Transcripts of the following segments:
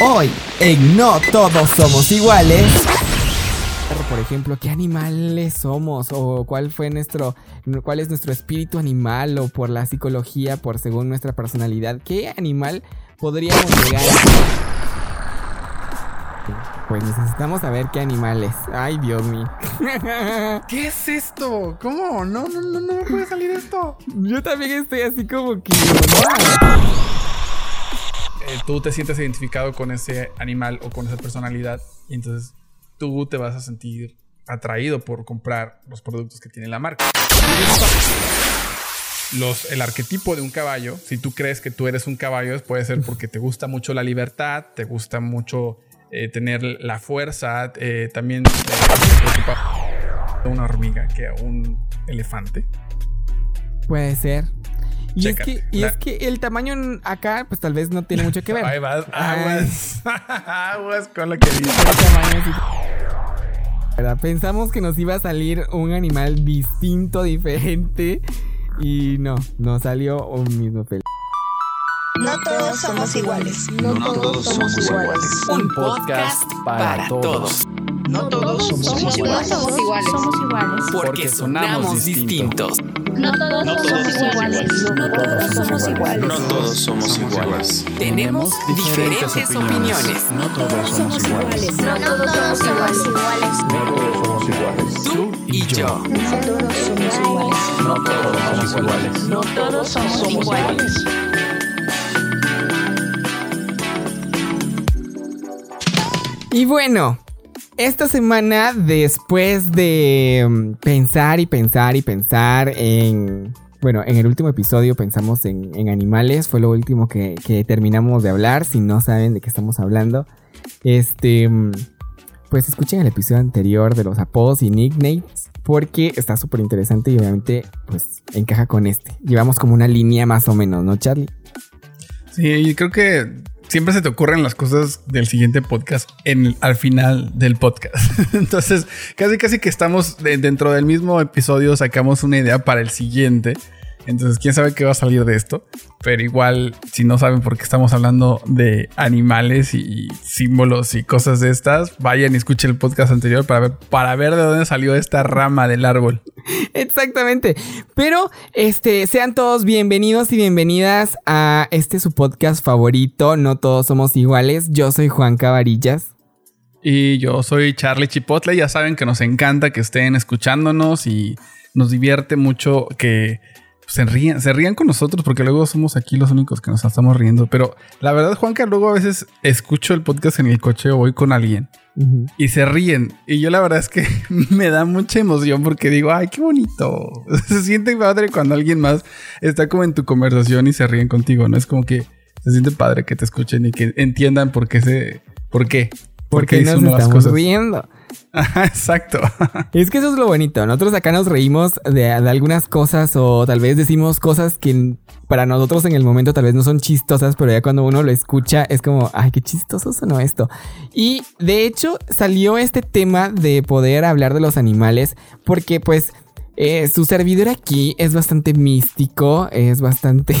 Hoy, en No Todos Somos Iguales. Por ejemplo, ¿qué animales somos? ¿O cuál fue nuestro. cuál es nuestro espíritu animal? O por la psicología, por según nuestra personalidad. ¿Qué animal podríamos llegar a pues necesitamos saber qué animales. Ay, Dios mío. ¿Qué es esto? ¿Cómo? No, no, no, no puede salir esto. Yo también estoy así como que. Eh, tú te sientes identificado con ese animal o con esa personalidad y entonces tú te vas a sentir atraído por comprar los productos que tiene la marca. El arquetipo de un caballo, si tú crees que tú eres un caballo, puede ser porque te gusta mucho la libertad, te gusta mucho eh, tener la fuerza, eh, también una hormiga que un elefante. Puede ser. Y, es que, y es que, el tamaño acá, pues tal vez no tiene mucho que ver. Ahí vas, aguas, aguas con lo que dice. Pensamos que nos iba a salir un animal distinto, diferente. Y no, nos salió un mismo pelo. No todos somos iguales. No, todos somos iguales. Un podcast para todos. No todos somos iguales. Somos iguales. Porque sonamos distintos. No todos somos iguales. No todos somos iguales. No todos somos iguales. Tenemos diferentes opiniones. No todos somos iguales. No todos somos iguales. No todos somos iguales. Tú y yo. No todos somos iguales. No todos somos iguales. No todos somos iguales. Y bueno, esta semana, después de mm, pensar y pensar y pensar en... Bueno, en el último episodio pensamos en, animales, fue lo último que, terminamos de hablar, si no saben de qué estamos hablando. Este... Mm, pues escuchen el episodio anterior de los apodos y nicknames, porque está súper interesante y obviamente pues encaja con este. Llevamos como una línea más o menos, ¿no, Charlie? Sí, creo que siempre se te ocurren las cosas del siguiente podcast en, al final del podcast. Entonces, casi casi que estamos dentro del mismo episodio, sacamos una idea para el siguiente. Entonces, quién sabe qué va a salir de esto. Pero igual, si no saben por qué estamos hablando de animales y símbolos y cosas de estas, vayan y escuchen el podcast anterior para ver, para ver de dónde salió esta rama del árbol. Exactamente. Pero, este, sean todos bienvenidos y bienvenidas a este su podcast favorito. No todos somos iguales. Yo soy Juan Cabarillas. Y yo soy Charlie Chipotle. Ya saben que nos encanta que estén escuchándonos y nos divierte mucho que se rían, se rían con nosotros porque luego somos aquí los únicos que nos estamos riendo. Pero la verdad, Juanca, luego a veces escucho el podcast en el coche o voy con alguien y se ríen. Y yo la verdad es que me da mucha emoción porque digo, ay, qué bonito. se siente padre cuando alguien más está como en tu conversación y se ríen contigo, ¿no? Es como que se siente padre que te escuchen y que entiendan por qué se... ¿Por qué? Porque nos estamos riendo. exacto. es que eso es lo bonito. Nosotros acá nos reímos de, algunas cosas o tal vez decimos cosas que para nosotros en el momento tal vez no son chistosas, pero ya cuando uno lo escucha es como, ay, qué chistoso sonó esto. Y de hecho salió este tema de poder hablar de los animales porque pues eh, su servidor aquí es bastante místico, es bastante...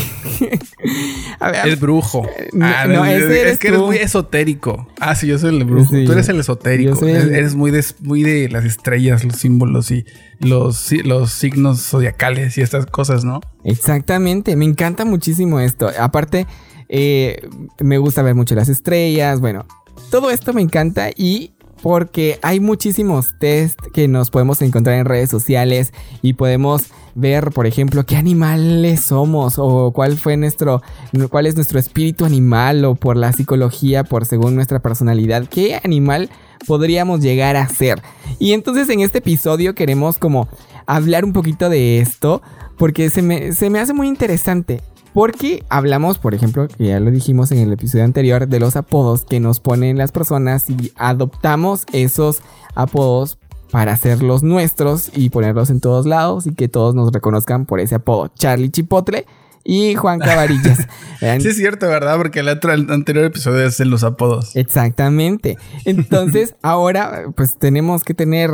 es brujo. Ah, no, es, que eres muy esotérico. Ah, sí, yo soy el brujo. tú eres el esotérico. Eres muy de, muy de las estrellas, los símbolos y los, los signos zodiacales y estas cosas, ¿no? Exactamente, me encanta muchísimo esto. Aparte, eh, me gusta ver mucho las estrellas, bueno, todo esto me encanta y porque hay muchísimos test que nos podemos encontrar en redes sociales y podemos ver, por ejemplo, qué animales somos o cuál fue nuestro cuál es nuestro espíritu animal o por la psicología, por según nuestra personalidad, qué animal podríamos llegar a ser. Y entonces en este episodio queremos como hablar un poquito de esto porque se me, se me hace muy interesante. Porque hablamos, por ejemplo, que ya lo dijimos en el episodio anterior, de los apodos que nos ponen las personas y adoptamos esos apodos para hacerlos nuestros y ponerlos en todos lados y que todos nos reconozcan por ese apodo. Charlie Chipotle y Juan Cabarillas. sí, es cierto, ¿verdad? Porque el, otro, el anterior episodio es de los apodos. Exactamente. Entonces, ahora, pues tenemos que tener,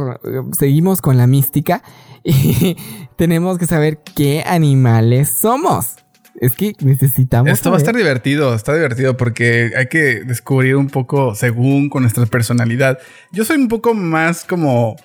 seguimos con la mística y tenemos que saber qué animales somos. Es que necesitamos. Esto va a estar divertido, está divertido porque hay que descubrir un poco según con nuestra personalidad. Yo soy un poco más como.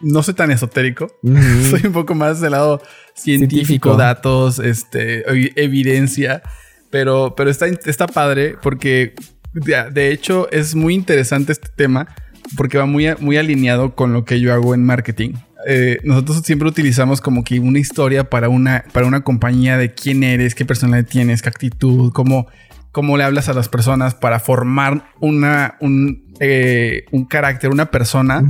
No soy tan esotérico. soy un poco más del lado científico, datos, este, evidencia. Pero, pero está, está padre porque de hecho es muy interesante este tema porque va muy, muy alineado con lo que yo hago en marketing. Eh, nosotros siempre utilizamos como que una historia para una, para una compañía de quién eres, qué personalidad tienes, qué actitud, cómo, cómo le hablas a las personas para formar una, un, eh, un carácter, una persona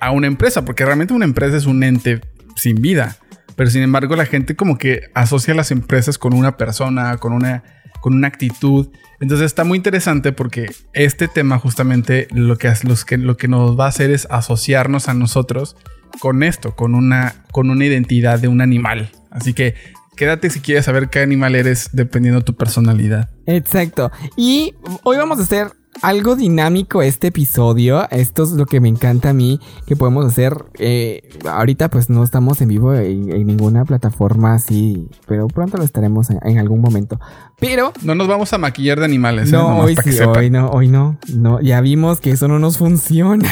a una empresa, porque realmente una empresa es un ente sin vida. Pero sin embargo, la gente como que asocia las empresas con una persona, con una, con una actitud. Entonces está muy interesante porque este tema justamente lo que, los que, lo que nos va a hacer es asociarnos a nosotros con esto, con una, con una identidad de un animal. Así que quédate si quieres saber qué animal eres dependiendo de tu personalidad. Exacto. Y hoy vamos a hacer algo dinámico este episodio. Esto es lo que me encanta a mí que podemos hacer. Eh, ahorita pues no estamos en vivo en, ninguna plataforma así, pero pronto lo estaremos en, algún momento. Pero... No nos vamos a maquillar de animales. ¿eh? No, hoy sí, hoy no, hoy no, no. Ya vimos que eso no nos funciona.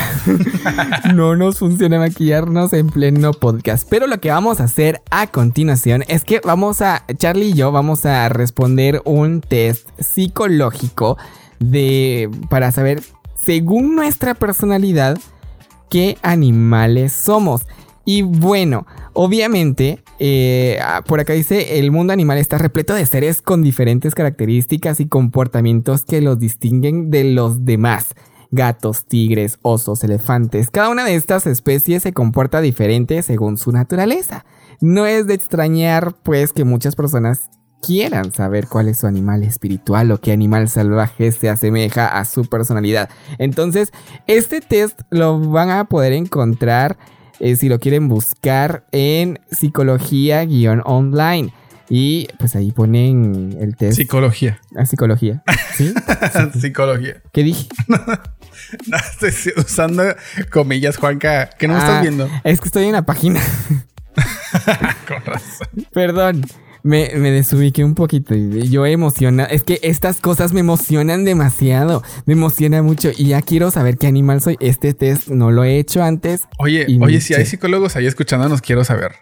no nos funciona maquillarnos en pleno podcast. Pero lo que vamos a hacer a continuación es que vamos a, Charlie y yo vamos a responder un test psicológico de para saber según nuestra personalidad qué animales somos. Y bueno, obviamente, eh, ah, por acá dice, el mundo animal está repleto de seres con diferentes características y comportamientos que los distinguen de los demás. Gatos, tigres, osos, elefantes. Cada una de estas especies se comporta diferente según su naturaleza. No es de extrañar, pues, que muchas personas quieran saber cuál es su animal espiritual o qué animal salvaje se asemeja a su personalidad. Entonces, este test lo van a poder encontrar eh, si lo quieren buscar en psicología-online. Y pues ahí ponen el test. Psicología. Ah, psicología. ¿Sí? psicología. ¿Qué dije? no, estoy usando comillas, Juanca. ¿Qué no me estás ah, viendo? Es que estoy en la página. Con razón. Perdón me, me desubiqué un poquito. Y yo emociona. Es que estas cosas me emocionan demasiado. Me emociona mucho. Y ya quiero saber qué animal soy. Este test no lo he hecho antes. Oye, oye, si hay psicólogos ahí escuchándonos, quiero saber.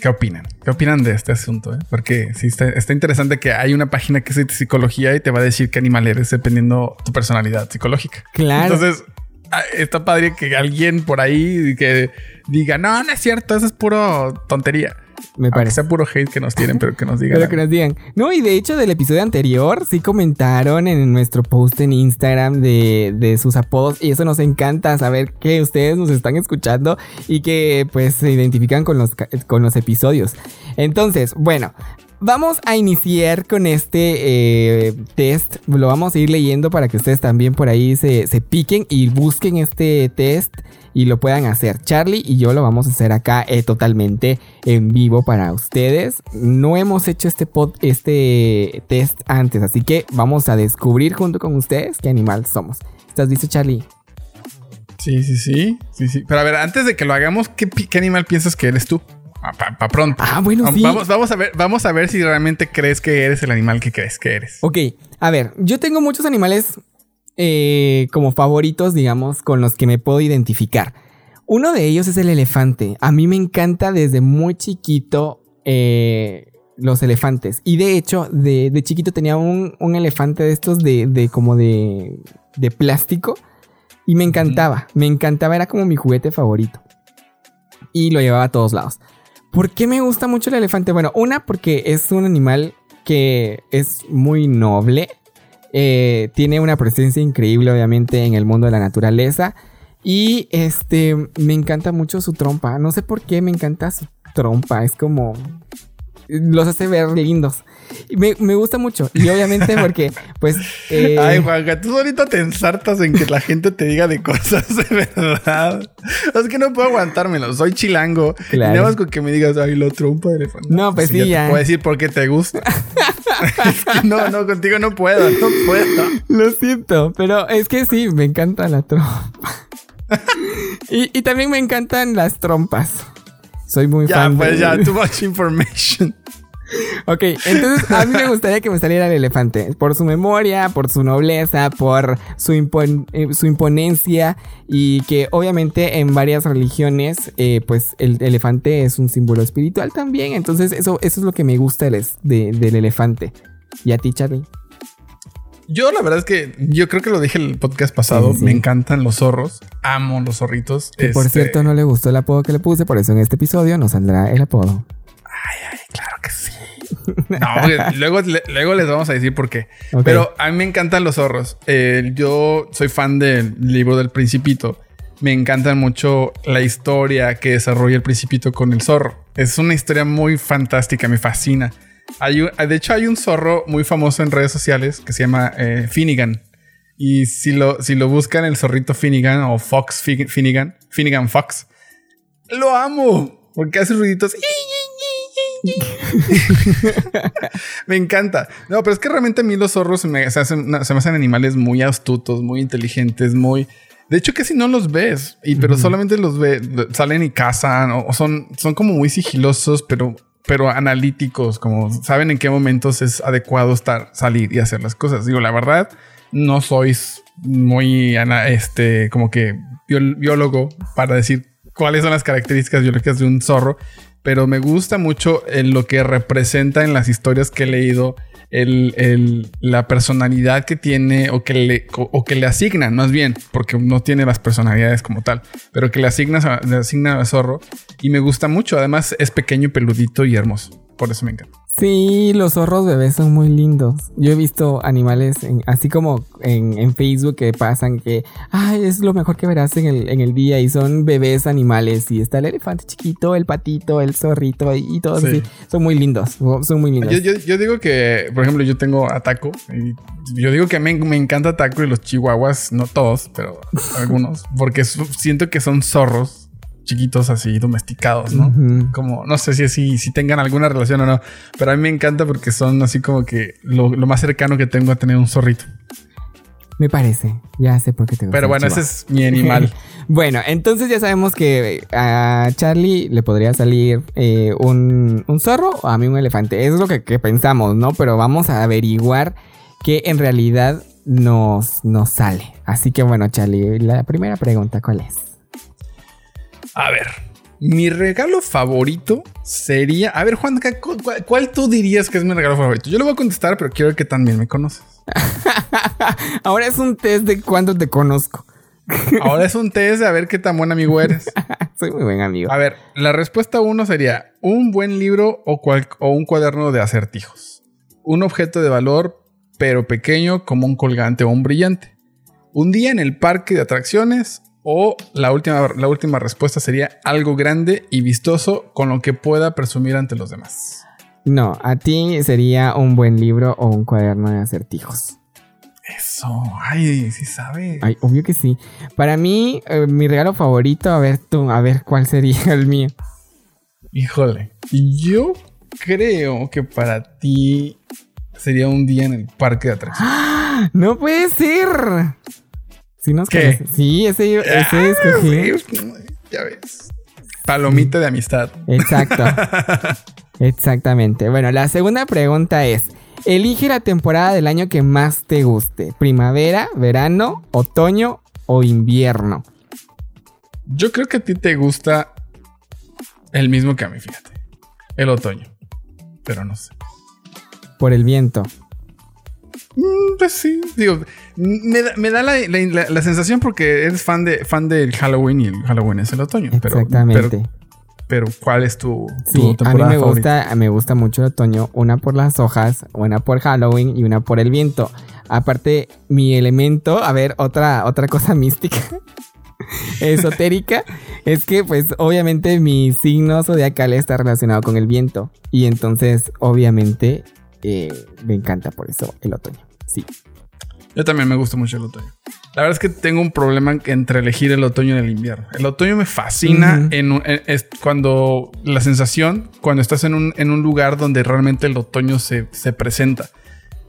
¿Qué opinan? ¿Qué opinan de este asunto? Eh? Porque sí está, está, interesante que hay una página que es de psicología y te va a decir qué animal eres dependiendo tu personalidad psicológica. Claro. Entonces, ah, está padre que alguien por ahí que diga, no, no es cierto, eso es puro tontería. Me parece. sea puro hate que nos tienen, pero que nos digan. pero que nos digan. No, y de hecho, del episodio anterior, sí comentaron en nuestro post en Instagram de, de sus apodos. Y eso nos encanta saber que ustedes nos están escuchando y que pues se identifican con los, con los episodios. Entonces, bueno, Vamos a iniciar con este eh, test. Lo vamos a ir leyendo para que ustedes también por ahí se, se piquen y busquen este test y lo puedan hacer. Charlie y yo lo vamos a hacer acá eh, totalmente en vivo para ustedes. No hemos hecho este, pod, este test antes, así que vamos a descubrir junto con ustedes qué animal somos. ¿Estás listo, Charlie? Sí, sí, sí, sí, sí. Pero a ver, antes de que lo hagamos, ¿qué, animal piensas que eres tú? Para pronto. Ah, bueno, sí. Vamos, vamos, a ver, vamos a ver si realmente crees que eres el animal que crees que eres. Ok, a ver, yo tengo muchos animales eh, como favoritos, digamos, con los que me puedo identificar. Uno de ellos es el elefante. A mí me encanta desde muy chiquito eh, los elefantes. Y de hecho, de, chiquito tenía un, elefante de estos de, de como de, de plástico. Y me encantaba, me encantaba, era como mi juguete favorito. Y lo llevaba a todos lados. ¿Por qué me gusta mucho el elefante? Bueno, una porque es un animal que es muy noble. Eh, tiene una presencia increíble, obviamente, en el mundo de la naturaleza. Y este, me encanta mucho su trompa. No sé por qué me encanta su trompa. Es como. Los hace ver lindos. Me, me gusta mucho. Y obviamente porque, pues. Eh... Ay, Juanca, tú ahorita te ensartas en que la gente te diga de cosas de verdad. Es que no puedo aguantármelo. Soy chilango. Claro. Y nada más con que me digas, ay, lo trompa de elefante. No, pues sí, ya. Te puedo decir por qué te gusta. no, no, contigo no puedo, no puedo. Lo siento, pero es que sí, me encanta la trompa. y, y, también me encantan las trompas. Soy muy ya, fan. Pues ya, too much information. Ok, entonces a mí me gustaría que me saliera el elefante. Por su memoria, por su nobleza, por su, impon- eh, su imponencia. Y que obviamente en varias religiones, eh, pues el elefante es un símbolo espiritual también. Entonces eso, eso es lo que me gusta de- del elefante. ¿Y a ti, Charlie? Yo la verdad es que yo creo que lo dije en el podcast pasado. Sí, sí. Me encantan los zorros. Amo los zorritos. Que por Este, cierto no le gustó el apodo que le puse, por eso en este episodio no saldrá el apodo. Claro que sí. No, luego, le- luego les vamos a decir por qué. Pero a mí me encantan los zorros. Eh, yo soy fan del libro del Principito. Me encanta mucho la historia que desarrolla el Principito con el zorro. Es una historia muy fantástica, me fascina. Hay un- de hecho, hay un zorro muy famoso en redes sociales que se llama eh, Finnegan. Y si lo, si lo buscan, el zorrito Finnegan o Fox Fi- Finnegan, Finnegan Fox, lo amo porque hace ruiditos. me encanta. No, pero es que realmente a mí los zorros se me, se hacen, se me hacen animales muy astutos, muy inteligentes, muy. De hecho, casi no los ves, y, pero solamente los ves, salen y cazan, o, son, son como muy sigilosos, pero, pero analíticos, como saben en qué momentos es adecuado estar, salir y hacer las cosas. Digo, la verdad, no sois muy, este, como que biólogo para decir cuáles son las características biológicas de un zorro, pero me gusta mucho en lo que representa en las historias que he leído. La personalidad que tiene o que, le, o que le asignan, más bien, porque no tiene las personalidades como tal, pero que le le asignan a zorro y me gusta mucho. Además, es pequeño, peludito y hermoso. Por eso me encanta. Sí, los zorros bebés son muy lindos. Yo he visto animales en- así como en, en Facebook que pasan que, ay, es lo mejor que verás en el, en el día y son bebés animales y está el elefante chiquito, el patito, el zorrito y, todos Sí. así. Son muy lindos, son muy lindos. Yo, yo- yo digo que, por ejemplo, yo tengo a Taco. Y yo digo que me, me encanta Taco y los chihuahuas, no todos, pero algunos, porque siento que son zorros chiquitos así, domesticados, ¿no? Como, no sé si así, si tengan alguna relación o no, pero a mí me encanta porque son así como que lo, lo más cercano que tengo a tener un zorrito. Me parece, ya sé por qué te gusta. Pero bueno, ese es mi animal. Bueno, entonces ya sabemos que a Charlie le podría salir eh, un, un zorro o a mí un elefante. Es lo que, que pensamos, ¿no? Pero vamos a averiguar que en realidad nos, nos sale. Así que bueno, Charlie, la primera pregunta, ¿cuál es? A ver, mi regalo favorito sería. A ver, Juan, ¿cu- ¿cuál, cuál tú dirías que es mi regalo favorito? Yo le voy a contestar, pero quiero que también me conoces. Ahora es un test de cuánto te conozco. Ahora es un test de a ver qué tan buen amigo eres. Soy muy buen amigo. A ver, la respuesta uno sería un buen libro o, cual- o un cuaderno de acertijos. Un objeto de valor, pero pequeño como un colgante o un brillante. Un día en el parque de atracciones o la última, la última respuesta sería algo grande y vistoso con lo que pueda presumir ante los demás. No, a ti sería un buen libro o un cuaderno de acertijos. Eso, ay, sí sabe. Ay, obvio que sí. Para mí, eh, mi regalo favorito, a ver tú, a ver cuál sería el mío. Híjole, yo creo que para ti sería un día en el parque de atracciones. ¡Ah! ¡No puede ser! ¿Sí nos ¿Qué? Sí, ese, ese escogí. Sí, ya ves. Palomita de amistad. Exacto. Exactamente. Bueno, la segunda pregunta es: Elige la temporada del año que más te guste: primavera, verano, otoño o invierno. Yo creo que a ti te gusta el mismo que a mí, fíjate. El otoño. Pero no sé. Por el viento. Mm, Pues sí, digo, me da, me da la, la- sensación porque eres fan de fan del Halloween y el Halloween es el otoño. Pero, Exactamente. Pero, pero ¿cuál es tu, tu Sí, a mí me favorita? gusta, me gusta mucho el otoño, una por las hojas, una por Halloween y una por el viento. Aparte, mi elemento, a ver, otra, otra cosa mística, esotérica, es que pues obviamente mi signo zodiacal está relacionado con el viento. Y entonces, obviamente, eh, me encanta por eso el otoño. Sí. Yo también me gusta mucho el otoño. La verdad es que tengo un problema entre elegir el otoño y el invierno. El otoño me fascina en, un- en- es cuando la sensación, cuando estás en un, en un lugar donde realmente el otoño se, se presenta.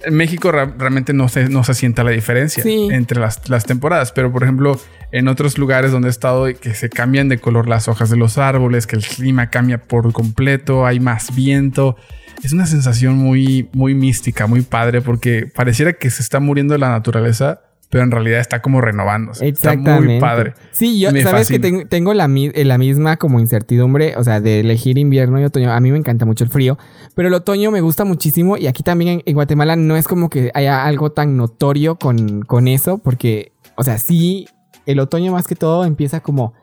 En México realmente no se, no se sienta la diferencia Sí. entre las, las temporadas, pero por ejemplo, en otros lugares donde he estado y que se cambian de color las hojas de los árboles, que el clima cambia por completo, hay más viento. Es una sensación muy, muy mística, muy padre, porque pareciera que se está muriendo la naturaleza, pero en realidad está como renovándose. Exactamente. Está muy padre. Sí, yo, Me sabes que fascina. tengo la, eh, la misma como incertidumbre, o sea, de elegir invierno y otoño. A mí me encanta mucho el frío, pero el otoño me gusta muchísimo y aquí también en, en Guatemala no es como que haya algo tan notorio con, con eso, porque, o sea, sí, el otoño más que todo empieza como...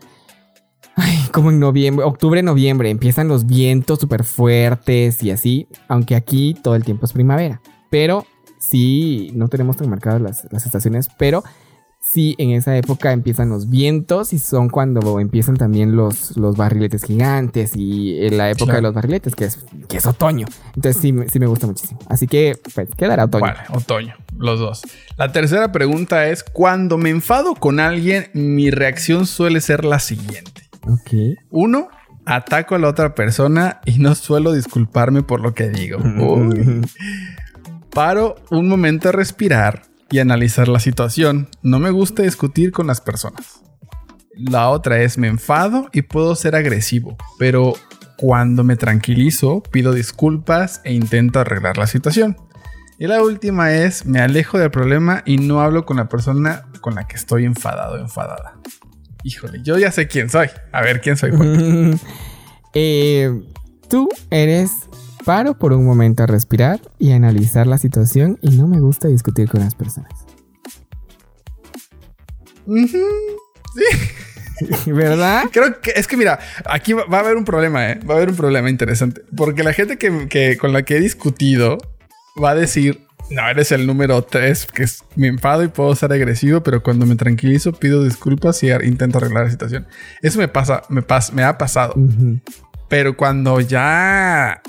Ay, como en noviembre, octubre, noviembre, empiezan los vientos súper fuertes y así, aunque aquí todo el tiempo es primavera. Pero sí, no tenemos tan marcadas las, las estaciones, pero sí, en esa época empiezan los vientos y son cuando empiezan también los, los barriletes gigantes y en la época Claro. de los barriletes, que es, que es otoño. Entonces sí, sí me gusta muchísimo. Así que, pues, quedará otoño. Vale, otoño, los dos. La tercera pregunta es, cuando me enfado con alguien, mi reacción suele ser la siguiente. Ok. Uno, ataco a la otra persona y no suelo disculparme por lo que digo. Uy. Paro un momento a respirar y analizar la situación. No me gusta discutir con las personas. La otra es me enfado y puedo ser agresivo, pero cuando me tranquilizo pido disculpas e intento arreglar la situación. Y la última es me alejo del problema y no hablo con la persona con la que estoy enfadado o enfadada. Híjole, yo ya sé quién soy. A ver quién soy. Juan. Eh, tú eres paro por un momento a respirar y analizar la situación y no me gusta discutir con las personas. Ujú. ¿Verdad? Creo que es que mira, aquí va, va a haber un problema, ¿eh? Va a haber un problema interesante. Porque la gente que, que- con la que he discutido va a decir, no, eres el número 3, que es, me enfado y puedo ser agresivo, pero cuando me tranquilizo pido disculpas y ar- intento arreglar la situación. Eso me pasa, me, pas- me ha pasado. Pero cuando ya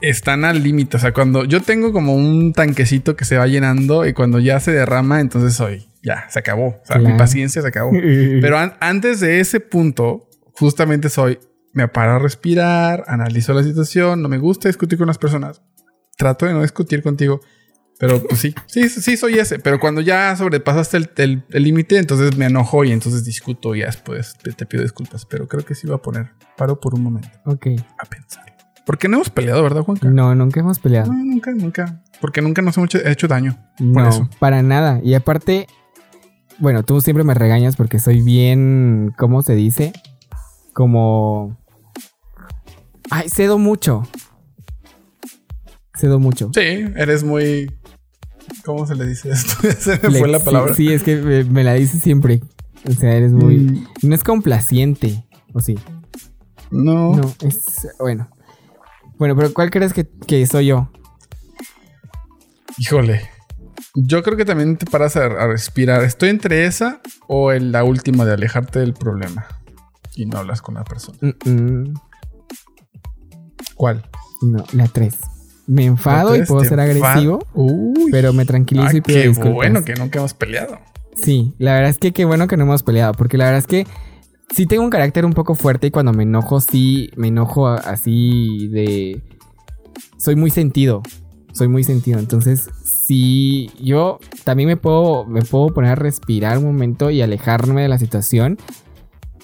están al límite, o sea, cuando yo tengo como un tanquecito que se va llenando y cuando ya se derrama, entonces soy, ya, se acabó. O sea, mi paciencia se acabó. Pero an- antes de ese punto, justamente soy, me paro a respirar, analizo la situación, no me gusta discutir con las personas, trato de no discutir contigo, pero pues sí, sí, sí soy ese, pero cuando ya sobrepasaste el límite, entonces me enojo y entonces discuto y ya después te, te pido disculpas, pero creo que sí voy a poner, paro por un momento Ok. a pensar. Porque no hemos peleado, ¿verdad, Juanca? No, nunca hemos peleado. No, nunca, nunca. Porque nunca nos hemos hecho, hecho daño. Por No, eso. para nada. Y aparte, bueno, tú siempre me regañas porque soy bien, ¿cómo se dice? Como... Ay, cedo mucho. Cedo mucho. Sí, eres muy. ¿Cómo se le dice esto? se me fue la palabra. Sí, es que me, me la dices siempre. O sea, eres muy... Mm, No es complaciente, ¿o sí? no. No, es... Bueno. Bueno, pero ¿cuál crees que, que soy yo? Híjole. Yo creo que también te paras a, a respirar. Estoy entre esa o en la última de alejarte del problema. Y no hablas con la persona. Mm, mm, ¿Cuál? no, la 3. Me enfado y puedo ¿Te ser agresivo, Uy. pero me tranquilizo Ah, y pido qué disculpas. bueno que nunca hemos peleado. Sí, la verdad es que qué bueno que no hemos peleado, porque la verdad es que sí tengo un carácter un poco fuerte y cuando me enojo, sí, me enojo así de... Soy muy sentido, soy muy sentido, entonces sí, yo también me puedo, me puedo poner a respirar un momento y alejarme de la situación,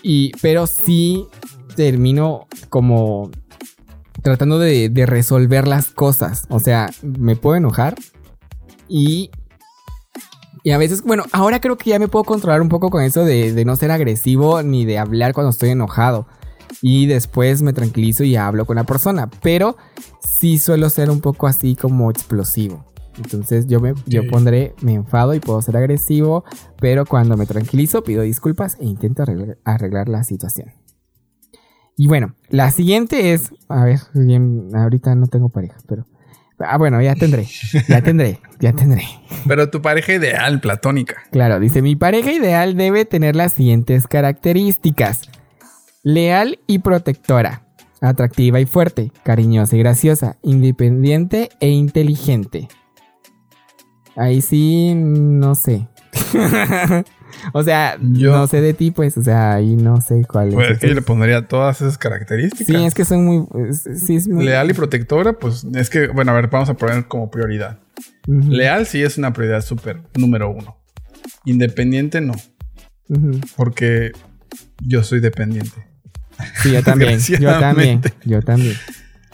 y, pero sí termino como tratando de, de resolver las cosas, o sea, me puedo enojar y y a veces, bueno, ahora creo que ya me puedo controlar un poco con eso de, de no ser agresivo ni de hablar cuando estoy enojado. Y después me tranquilizo y hablo con la persona. Pero sí suelo ser un poco así como explosivo. Entonces yo me yo pondré, me enfado y puedo ser agresivo. Pero cuando me tranquilizo pido disculpas e intento arreglar, arreglar la situación. Y bueno, la siguiente es, a ver, bien, ahorita no tengo pareja, pero... Ah, bueno, ya tendré, ya tendré, ya tendré. Pero tu pareja ideal, platónica. Claro, dice, mi pareja ideal debe tener las siguientes características. Leal y protectora. Atractiva y fuerte. Cariñosa y graciosa. Independiente e inteligente. Ahí sí, no sé. o sea, Yo- no sé de ti, pues. O sea, ahí no sé cuál es. Pues es que yo le pondría todas esas características. sí, es que son muy... es- Sí, es muy... Leal y protectora, pues es que, bueno, a ver, vamos a poner como prioridad. Leal sí es una prioridad súper número uno. Independiente no, porque yo soy dependiente. Sí, yo también. yo también. Yo también.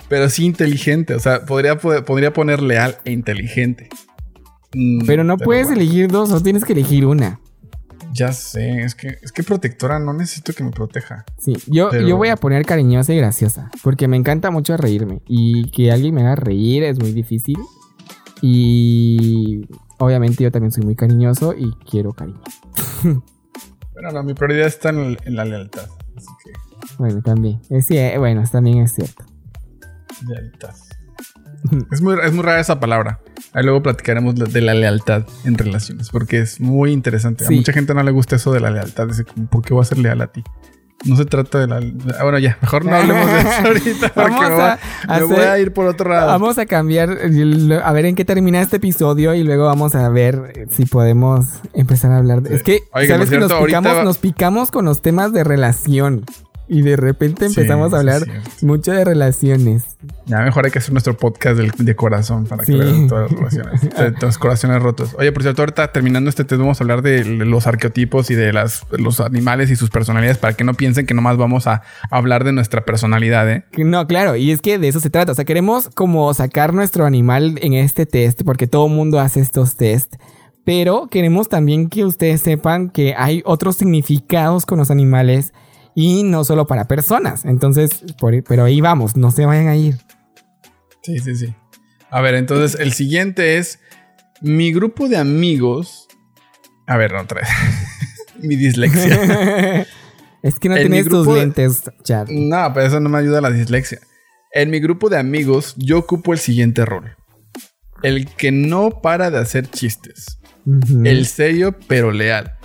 Pero sí inteligente. O sea, podría, podría poner leal e inteligente. Mm, Pero no puedes bueno, elegir dos, o tienes que elegir una. Ya sé, es que, es que protectora no necesito que me proteja. Sí, yo, Pero- yo voy a poner cariñosa y graciosa, porque me encanta mucho reírme. Y que alguien me haga reír es muy difícil. Y obviamente yo también soy muy cariñoso y quiero cariño. Pero no, mi prioridad está en, el- en la lealtad. Así que, Bueno, también. Es, bueno, también es cierto. lealtad. Es, muy, es muy rara esa palabra. Ahí luego platicaremos de- la lealtad en relaciones, porque es muy interesante. Sí. A mucha gente no le gusta eso de la lealtad. Dice, ¿por qué voy a ser leal a ti? No se trata de la. ah, Bueno, ya, mejor no hablemos de eso ahorita. Porque Vamos voy me voy a ir por otro lado. Vamos a cambiar, a ver en qué termina este episodio y luego vamos a ver si podemos empezar a hablar de... Sí. Es que, Oiga, ¿sabes que nos cierto, picamos, va- nos picamos con los temas de relación? Y de repente empezamos sí, a hablar mucho de relaciones. Ya mejor hay que hacer nuestro podcast del- de corazón para Sí. que vean todas las relaciones. de los corazones rotos. Oye, por cierto, ahorita terminando este tema vamos a hablar de los arqueotipos y de las, los animales y sus personalidades para que no piensen que nomás vamos a hablar de nuestra personalidad, ¿eh? No, claro, y es que de eso se trata. O sea, queremos como sacar nuestro animal en este test, porque todo mundo hace estos test. Pero queremos también que ustedes sepan que hay otros significados con los animales y no solo para personas. Entonces, por- pero ahí vamos, no se vayan a ir. Sí, sí, sí. A ver, entonces el siguiente es mi grupo de amigos. A ver, no, otra vez. mi dislexia. es que no En tienes tus de- lentes, chat. No, pero eso no me ayuda a la dislexia. En mi grupo de amigos, yo ocupo el siguiente rol: el que no para de hacer chistes, el serio pero leal,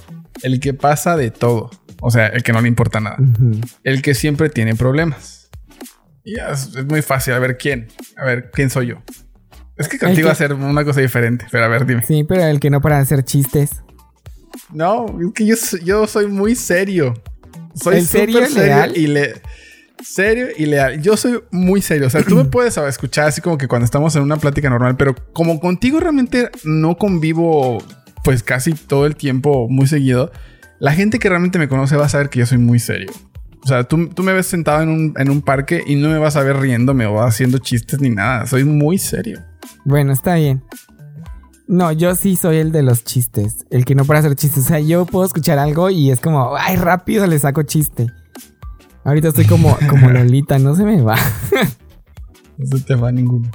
el que pasa de todo, o sea, el que no le importa nada, Ujú. el que siempre tiene problemas. Y es, es muy fácil, a ver quién, a ver quién soy yo. Es que contigo que- va a ser una cosa diferente, pero a ver, dime. Sí, pero el que no para hacer chistes. No, es que yo, soy- yo soy muy serio. Soy ¿En serio, serio leal? y le serio y leal. Yo soy muy serio. O sea, tú me puedes ¿sabes? escuchar así como que cuando estamos en una plática normal, pero como contigo realmente no convivo pues casi todo el tiempo muy seguido, la gente que realmente me conoce va a saber que yo soy muy serio. O sea, tú, tú me ves sentado en un, en un parque y no me vas a ver riéndome o haciendo chistes ni nada. Soy muy serio. Bueno, está bien. No, yo sí soy el de los chistes. El que no para hacer chistes. O sea, yo puedo escuchar algo y es como, ay, rápido le saco chiste. Ahorita estoy como, como Lolita, no se me va. No se te va ninguno.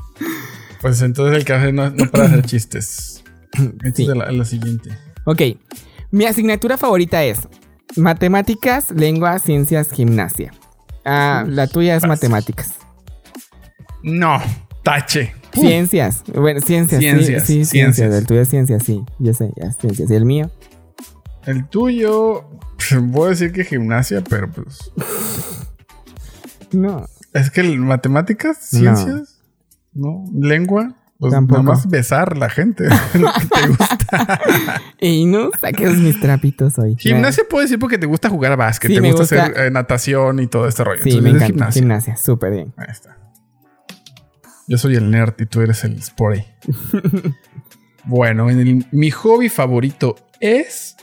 Pues entonces el café no, no para hacer chistes. Esta Sí. es la, la siguiente. Ok. Mi asignatura favorita es matemáticas, lengua, ciencias, gimnasia. Ah, la tuya es fácil. matemáticas. No, tache. Ciencias. Bueno, ciencias. sí, Ciencias, Sí, ciencias. ciencias. El tuyo es ciencias, sí. Yo sé, ya, ciencias. ¿Y el mío? El tuyo, voy a decir que gimnasia, pero pues. No. Es que el matemáticas, ciencias, no, lengua, pues Tampoco. nada más besar la gente. lo que te gusta. Y no saques mis trapitos hoy. Gimnasia puedo decir porque te gusta jugar básquet, Sí, te gusta, gusta. hacer eh, natación y todo este rollo. Sí, Entonces, me encanta. gimnasia. Gimnasia, súper bien. Ahí está. Yo soy el nerd y tú eres el sporty. bueno, en el- mi hobby favorito es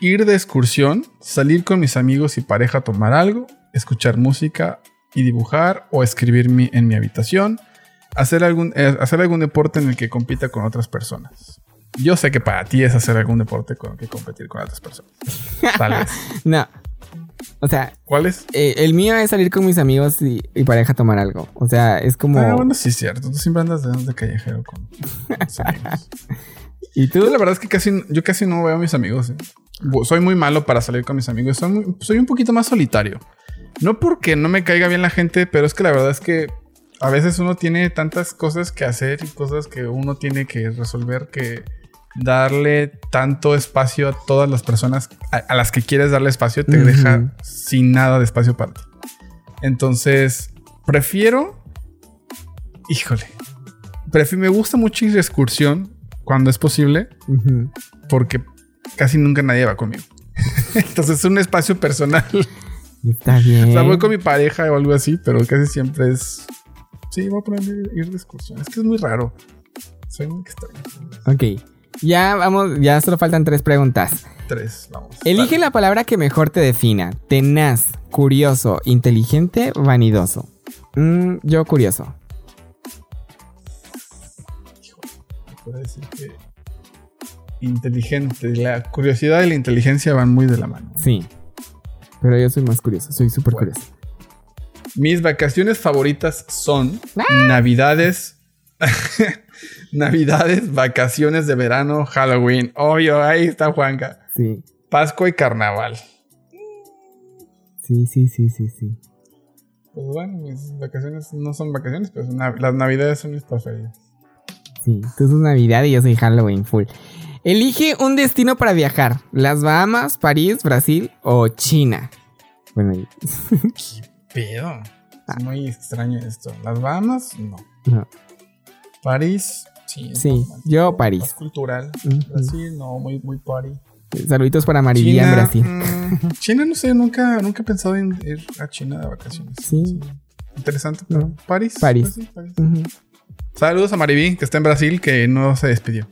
ir de excursión, salir con mis amigos y pareja a tomar algo, escuchar música y dibujar o escribir mi- en mi habitación, hacer algún, eh, hacer algún deporte en el que compita con otras personas. Yo sé que para ti es hacer algún deporte con que competir con otras personas. Tal vez. No. O sea, ¿Cuál es? eh, el mío es salir con mis amigos y, y pareja a tomar algo. O sea, es como. Ah, bueno, sí es cierto. Tú siempre andas de, de callejero con tus amigos. ¿Y Yo tú? la verdad es que casi, yo casi no veo a mis amigos. ¿eh? Soy muy malo para salir con mis amigos. Soy, muy- soy un poquito más solitario. No porque no me caiga bien la gente, pero es que la verdad es que a veces uno tiene tantas cosas que hacer y cosas que uno tiene que resolver que darle tanto espacio a todas las personas a, a las que quieres darle espacio te deja sin nada de espacio para ti. Entonces, prefiero... Híjole. Prefi- me gusta mucho ir de excursión cuando es posible porque casi nunca nadie va conmigo. Entonces es un espacio personal. Está bien. O sea, voy con mi pareja o algo así, pero casi siempre es. Sí, voy a poner ir de excursión. Es que es muy raro. Soy muy extraño. Ok. Ya vamos, ya solo faltan tres preguntas. Tres, vamos. Elige la palabra que mejor te defina. Tenaz, curioso, inteligente, vanidoso. Mm, yo curioso. Puedo decir que inteligente. La curiosidad y la inteligencia van muy de la mano. Sí. Pero yo soy más curioso, soy súper curioso. Mis vacaciones favoritas son ¡Ah! Navidades. Navidades, vacaciones de verano, Halloween. Obvio, ahí está Juanca. Sí. Pascua y carnaval. Sí, sí, sí, sí, sí. Pues bueno, mis vacaciones no son vacaciones, pero son nav- las navidades son mis preferidas. Sí, tú sos Navidad y yo soy Halloween full. Elige un destino para viajar. Las Bahamas, París, Brasil o China. Bueno, Pero Ah. es muy extraño esto. Las Bahamas, no. no. París, sí. Sí, más- yo más París. cultural. Ujú. Brasil, no, muy, muy party. Saluditos para Marilía en Brasil. mm, China, no sé, nunca, nunca he pensado en ir a China de vacaciones. Sí. Interesante, pero No. París. París. pues sí, París. Saludos a Mariví, que está en Brasil, que no se despidió.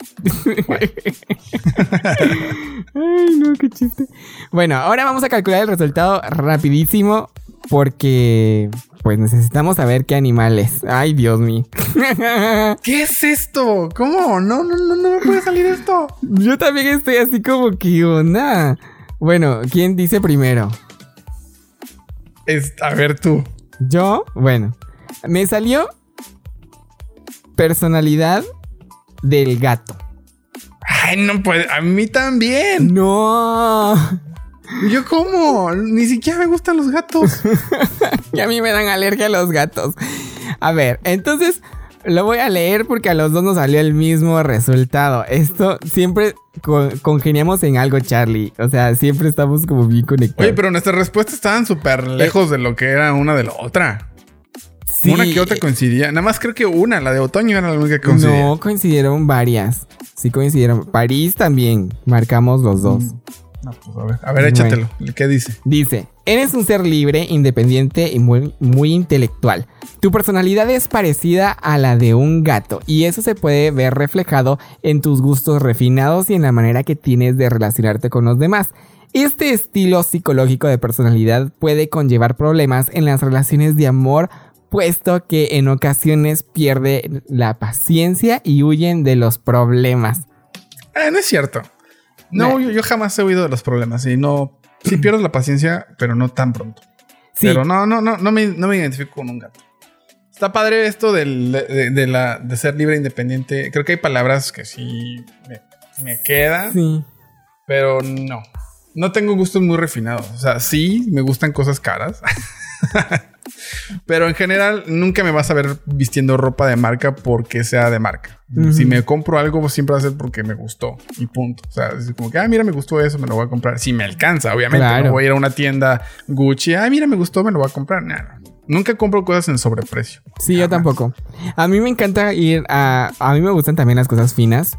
Ay, no, qué chiste. Bueno, ahora vamos a calcular el resultado rapidísimo porque pues necesitamos saber qué animal es. Ay, Dios mío. ¿Qué es esto? ¿Cómo? No, no, no, no me puede salir esto. Yo también estoy así como que onda. Bueno, ¿quién dice primero? Es, a ver tú. Yo, bueno, me salió personalidad del gato. Ay, no puede. A mí también. No. ¿Yo cómo? Ni siquiera me gustan los gatos. Y a mí me dan alergia a los gatos. A ver, entonces lo voy a leer porque a los dos nos salió el mismo resultado. Esto siempre co- congeniamos en algo, Charlie. O sea, siempre estamos como bien conectados. Oye, pero nuestras respuestas estaban súper lejos de lo que era una de la otra. Sí, Una que otra coincidía. Nada más creo que una, la de otoño, era la única que coincidía. No, coincidieron varias. Sí coincidieron. París también. Marcamos los dos. No, pues a ver, a ver, échatelo. ¿Qué dice? Dice, eres un ser libre, independiente y muy, muy intelectual. Tu personalidad es parecida a la de un gato y eso se puede ver reflejado en tus gustos refinados y en la manera que tienes de relacionarte con los demás. Este estilo psicológico de personalidad puede conllevar problemas en las relaciones de amor puesto que en ocasiones pierde la paciencia y huyen de los problemas. Ah, no es cierto. No, Nah. yo, yo jamás he oído de los problemas y no. Sí pierdo la paciencia, pero no tan pronto. Sí, Pero no, no, no, no me, no me identifico con un gato. Está padre esto del- de, de la, de ser libre e independiente. Creo que hay palabras que sí me, me quedan, sí. pero no. No tengo gustos muy refinados. O sea, sí, me gustan cosas caras. pero en general, nunca me vas a ver vistiendo ropa de marca porque sea de marca. Si me compro algo, pues siempre va a ser porque me gustó y punto. O sea, es como que, ah, mira, me gustó eso, me lo voy a comprar. Si me alcanza, obviamente. Claro. No voy a ir a una tienda Gucci, ah, mira, me gustó, me lo voy a comprar. Nah, no. Nunca compro cosas en sobreprecio. Sí, yo tampoco. A mí me encanta ir a. A mí me gustan también las cosas finas.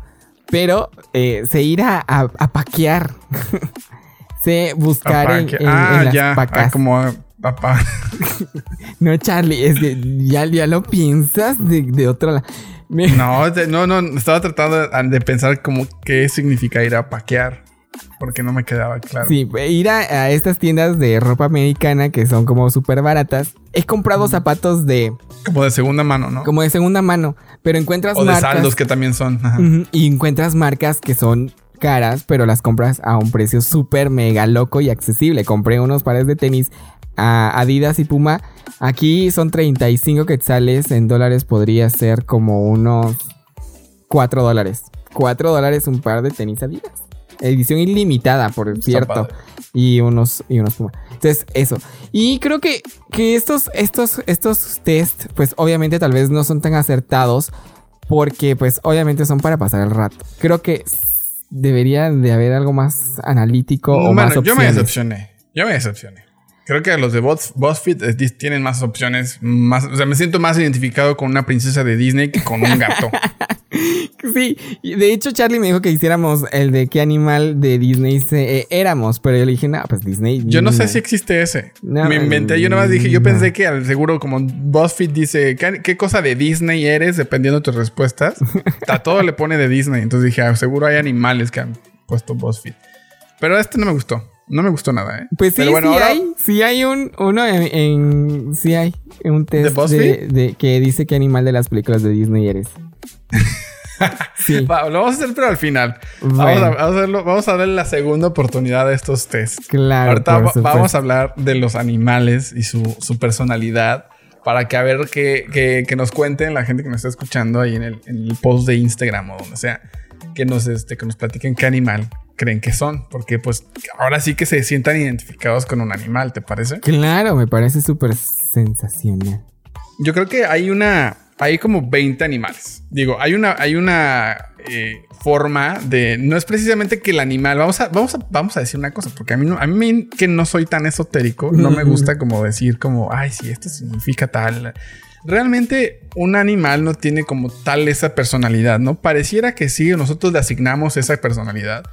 Pero eh, sé ir a, a, a paquear. sé buscar en, ah, en las ya. pacas. Ah, como papá. No, Charlie, es que ya, ya lo piensas de, de otro lado. Me- No, no, no. Estaba tratando de, de pensar como qué significa ir a paquear. Porque no me quedaba claro. Sí, ir a, a estas tiendas de ropa americana que son como súper baratas. He comprado zapatos de Como de segunda mano, ¿no? como de segunda mano, pero encuentras o de marcas saldos que también son. Ajá. Y encuentras marcas que son caras, pero las compras a un precio súper mega loco y accesible. Compré unos pares de tenis a Adidas y Puma. Aquí son 35 quetzales, en dólares podría ser como unos 4 dólares. 4 dólares un par de tenis Adidas. Edición ilimitada, por cierto. Y unos, y unos Puma. Entonces, eso. Y creo que, que estos, estos, estos test, pues obviamente tal vez no son tan acertados. Porque, pues, obviamente son para pasar el rato. Creo que debería de haber algo más analítico o más yo me opciones. decepcioné. Yo me decepcioné. Creo que los de Buzz- BuzzFeed eh, tienen más opciones. Más, o sea, me siento más identificado con una princesa de Disney que con un gato. Sí, de hecho Charlie me dijo que hiciéramos el de qué animal de Disney se- eh, éramos, pero yo le dije, no, pues Disney. Yo no sé no". si existe ese. No, me inventé. Yo nada más dije, yo no. pensé que al seguro, como BuzzFeed dice, ¿qué, qué cosa de Disney eres? Dependiendo de tus respuestas. A todo le pone de Disney. Entonces dije, ah, seguro hay animales que han puesto BuzzFeed. Pero este no me gustó. No me gustó nada, ¿eh? Pues sí, Pero bueno, sí ahora- hay, sí hay un, uno en, en- sí hay un test ¿De de, que dice qué animal de las películas de Disney eres. sí. lo vamos a hacer, pero al final. Vamos, a, hacerlo, vamos a darle la segunda oportunidad a estos test. Claro. Ahorita vamos a hablar de los animales y su, su personalidad para que a ver que, nos cuenten la gente que nos está escuchando ahí en el, en el post de Instagram o donde sea, que nos, este, que nos platiquen qué animal creen que son, porque pues ahora sí que se sientan identificados con un animal, ¿te parece? Claro, me parece súper sensacional. Yo creo que hay una, hay como 20 animales. Digo, hay una, hay una eh, forma de, no es precisamente que el animal, vamos a, vamos a, vamos a decir una cosa, porque a mí, a mí que no soy tan esotérico, no me gusta como decir como, ay, sí, esto significa tal. Realmente un animal no tiene como tal esa personalidad, ¿no? Pareciera que sí, nosotros le asignamos esa personalidad,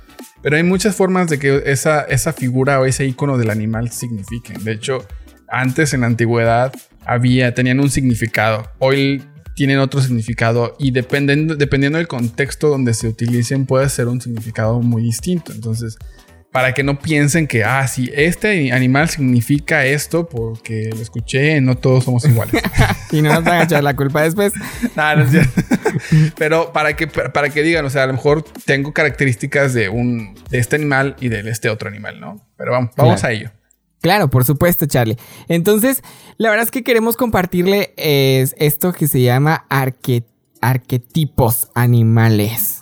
pero hay muchas formas de que esa, esa figura o ese icono del animal signifique. De hecho, antes en la antigüedad había, tenían un significado. Hoy tienen otro significado y dependiendo, dependiendo del contexto donde se utilicen puede ser un significado muy distinto. Entonces, para que no piensen que, ah, sí, este animal significa esto porque lo escuché, no todos somos iguales. y no nos van a echar la culpa después. Pero para que, para que digan, o sea, a lo mejor tengo características de un de este animal y de este otro animal, ¿no? Pero vamos, vamos a ello. Claro, por supuesto, Charlie. Entonces, la verdad es que queremos compartirle esto que se llama arquetipos animales.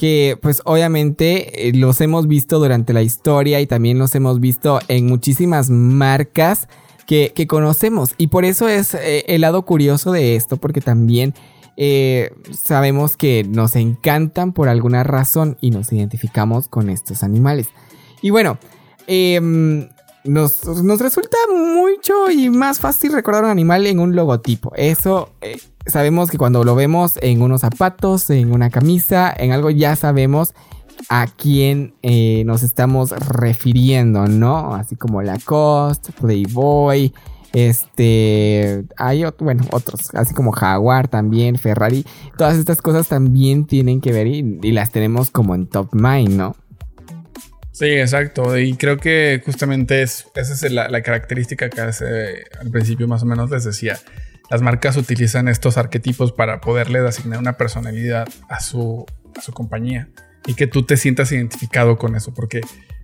Que pues obviamente eh, los hemos visto durante la historia y también los hemos visto en muchísimas marcas que, conocemos. Y por eso es eh, el lado curioso de esto, porque también eh, sabemos que nos encantan por alguna razón y nos identificamos con estos animales. Y bueno, eh, nos, resulta mucho y más fácil recordar un animal en un logotipo. Eso sabemos que cuando lo vemos en unos zapatos, en una camisa, en algo, ya sabemos a quién eh, nos estamos refiriendo, ¿no? Así como Lacoste, Playboy, este, hay bueno, otros, así como Jaguar también, Ferrari, todas estas cosas también tienen que ver y, las tenemos como en top mind, ¿no? Sí, exacto. Y creo que justamente es, esa es la, característica que hace, al principio más o menos les decía. Las marcas utilizan estos arquetipos para poderle asignar una personalidad a su, a su compañía y que tú te sientas identificado con eso, porque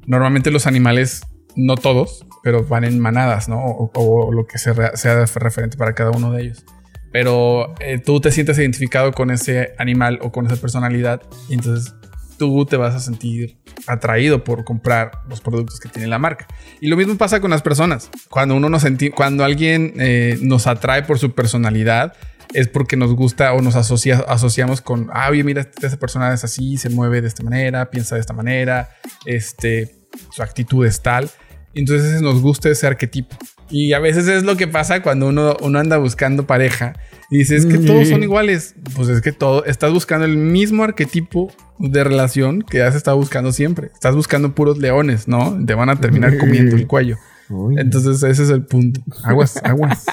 normalmente los animales, no todos, pero van en manadas, ¿no? O, lo que sea, sea, referente para cada uno de ellos. Pero eh, tú te sientes identificado con ese animal o con esa personalidad y entonces tú te vas a sentir atraído por comprar los productos que tiene la marca. Y lo mismo pasa con las personas. Cuando uno nos cuando alguien eh, nos atrae por su personalidad, es porque nos gusta o nos asocia, asociamos con, ah, oye, mira, esa persona es así, se mueve de esta manera, piensa de esta manera, este, su actitud es tal. Entonces nos gusta ese arquetipo. Y a veces es lo que pasa cuando uno, uno anda buscando pareja y dices que todos son iguales. Pues es que todo, estás buscando el mismo arquetipo de relación que has estado buscando siempre. Estás buscando puros leones, ¿no? Te van a terminar comiendo el cuello. Entonces ese es el punto. Aguas, aguas.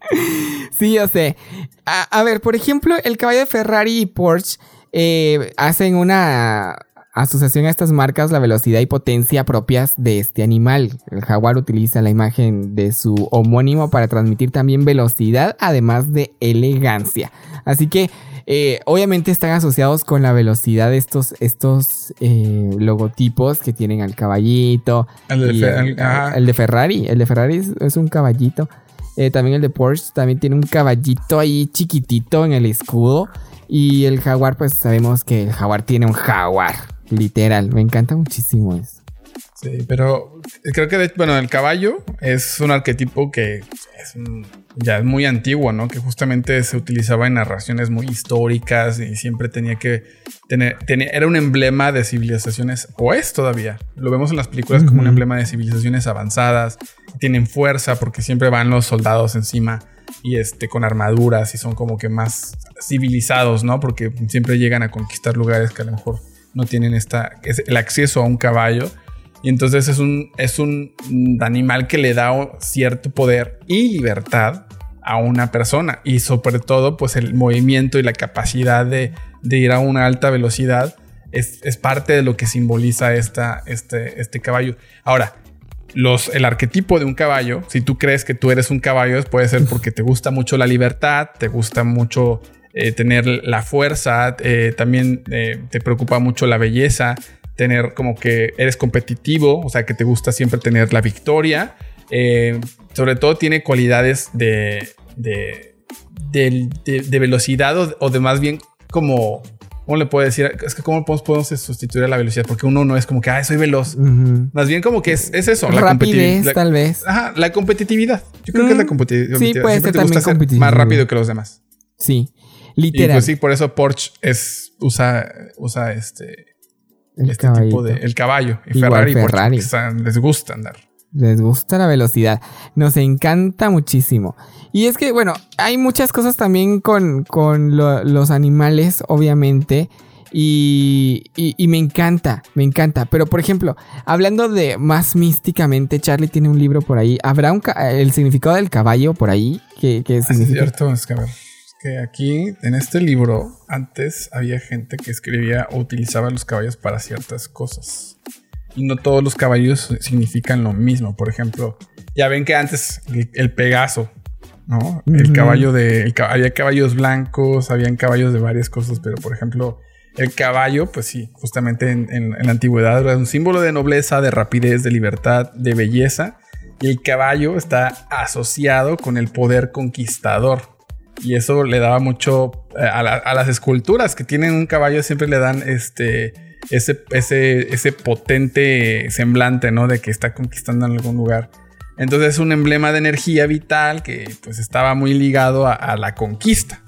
sí, yo sé. A, ver, por ejemplo, el caballo de Ferrari y Porsche eh, hacen una asociación a estas marcas la velocidad y potencia propias de este animal. El jaguar utiliza la imagen de su homónimo para transmitir también velocidad, además de elegancia. Así que eh, obviamente están asociados con la velocidad de estos, estos eh, logotipos que tienen al caballito. El de, Ferrari. El de Ferrari es, un caballito. Eh, también el de Porsche también tiene un caballito ahí chiquitito en el escudo. Y el jaguar, pues sabemos que el jaguar tiene un jaguar. Literal. Me encanta muchísimo eso. Sí, pero creo que, bueno, el caballo es un arquetipo que es ya es muy antiguo, ¿no? Que justamente se utilizaba en narraciones muy históricas y siempre tenía que tener, era un emblema de civilizaciones, o es todavía, lo vemos en las películas como un emblema de civilizaciones avanzadas, tienen fuerza porque siempre van los soldados encima y este, con armaduras y son como que más civilizados, ¿no? Porque siempre llegan a conquistar lugares que a lo mejor no tienen esta, el acceso a un caballo. Y entonces es un, es un animal que le da cierto poder y libertad a una persona. Y sobre todo, pues el movimiento y la capacidad de, ir a una alta velocidad es, parte de lo que simboliza esta, este, este caballo. Ahora, los, el arquetipo de un caballo, si tú crees que tú eres un caballo, puede ser porque te gusta mucho la libertad, te gusta mucho eh, tener la fuerza, eh, también eh, te preocupa mucho la belleza, tener como que eres competitivo, o sea, que te gusta siempre tener la victoria. sobre todo tiene cualidades de, de, de, velocidad o, de más bien como ¿Cómo le puedo decir? Es que cómo podemos, sustituir a la velocidad, porque uno no es como que, ah, soy veloz. Más bien como que es, eso. La Rapidez, tal vez. Ajá, la competitividad. Yo creo que es la competitividad. Sí, puede ser también competitivo. más rápido que los demás. Sí, literal. Y pues sí, por eso Porsche es, usa, usa este, el este tipo de, el caballo. Y Ferrari, Ferrari. les gusta andar. Les gusta la velocidad. Nos encanta muchísimo. Y es que, bueno, hay muchas cosas también con, los animales, obviamente. Y, y, me encanta, me encanta. Pero, por ejemplo, hablando de más místicamente, Charlie tiene un libro por ahí. ¿Habrá un el significado del caballo por ahí? Que, es cierto, es que, que aquí, en este libro, antes había gente que escribía o utilizaba los caballos para ciertas cosas. Y no todos los caballos significan lo mismo. Por ejemplo, ya ven que antes el Pegaso ¿no? El caballo de. había caballos blancos, habían caballos de varias cosas, pero por ejemplo, el caballo, pues sí, justamente en, la antigüedad era un símbolo de nobleza, de rapidez, de libertad, de belleza. Y el caballo está asociado con el poder conquistador. Y eso le daba mucho eh, a, las esculturas que tienen un caballo, siempre le dan este. Ese, ese, potente semblante, ¿no? De que está conquistando en algún lugar. Entonces es un emblema de energía vital que pues estaba muy ligado a, la conquista.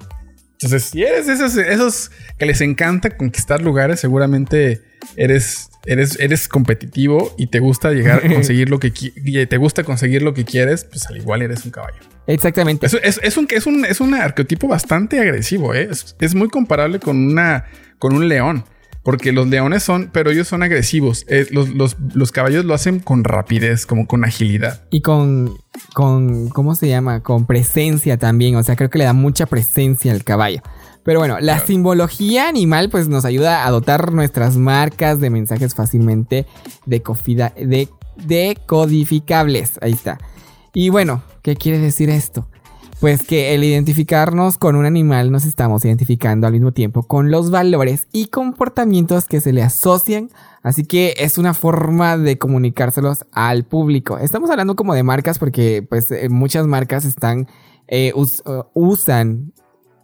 Entonces, si eres esos, esos que les encanta conquistar lugares, seguramente eres, eres, eres competitivo y te gusta llegar a conseguir lo que te gusta conseguir lo que quieres, pues al igual eres un caballo. Exactamente. Es, es, un, es, un, es un arquetipo bastante agresivo, ¿eh? es, es muy comparable con, una, con un león. Porque los leones son, pero ellos son agresivos. Eh, los, caballos lo hacen con rapidez, como con agilidad. Y con, con, ¿cómo se llama? Con presencia también. O sea, creo que le da mucha presencia al caballo. Pero bueno, la simbología animal pues nos ayuda a dotar nuestras marcas de mensajes fácilmente de decodificables. Ahí está. Y bueno, ¿qué quiere decir esto? Pues que el identificarnos con un animal nos estamos identificando al mismo tiempo con los valores y comportamientos que se le asocian, así que es una forma de comunicárselos al público. Estamos hablando como de marcas porque pues eh, muchas marcas están eh, usan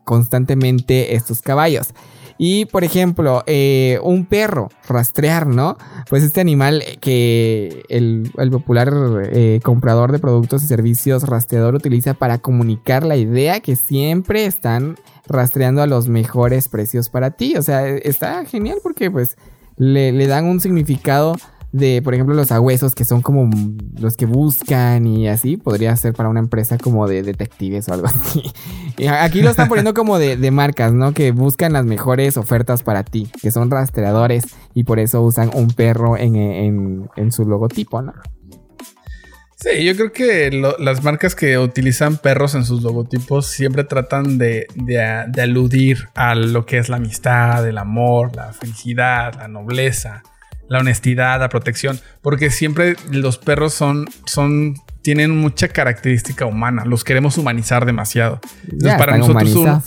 constantemente estos caballos. Y por ejemplo, eh, un perro, rastrear, ¿no? Pues este animal que el, popular eh, comprador de productos y servicios rastreador utiliza para comunicar la idea que siempre están rastreando a los mejores precios para ti. O sea, está genial porque pues le, le dan un significado de, por ejemplo, los agüesos que son como los que buscan y así, podría ser para una empresa como de detectives o algo así. aquí lo están poniendo como de, marcas, ¿no? Que buscan las mejores ofertas para ti, que son rastreadores y por eso usan un perro en, su logotipo, ¿no? Sí, yo creo que las marcas que utilizan perros en sus logotipos siempre tratan de, de aludir a lo que es la amistad, el amor, la felicidad, la nobleza la honestidad, la protección, porque siempre los perros son, son, tienen mucha característica humana, los queremos humanizar demasiado. Entonces, para nosotros un,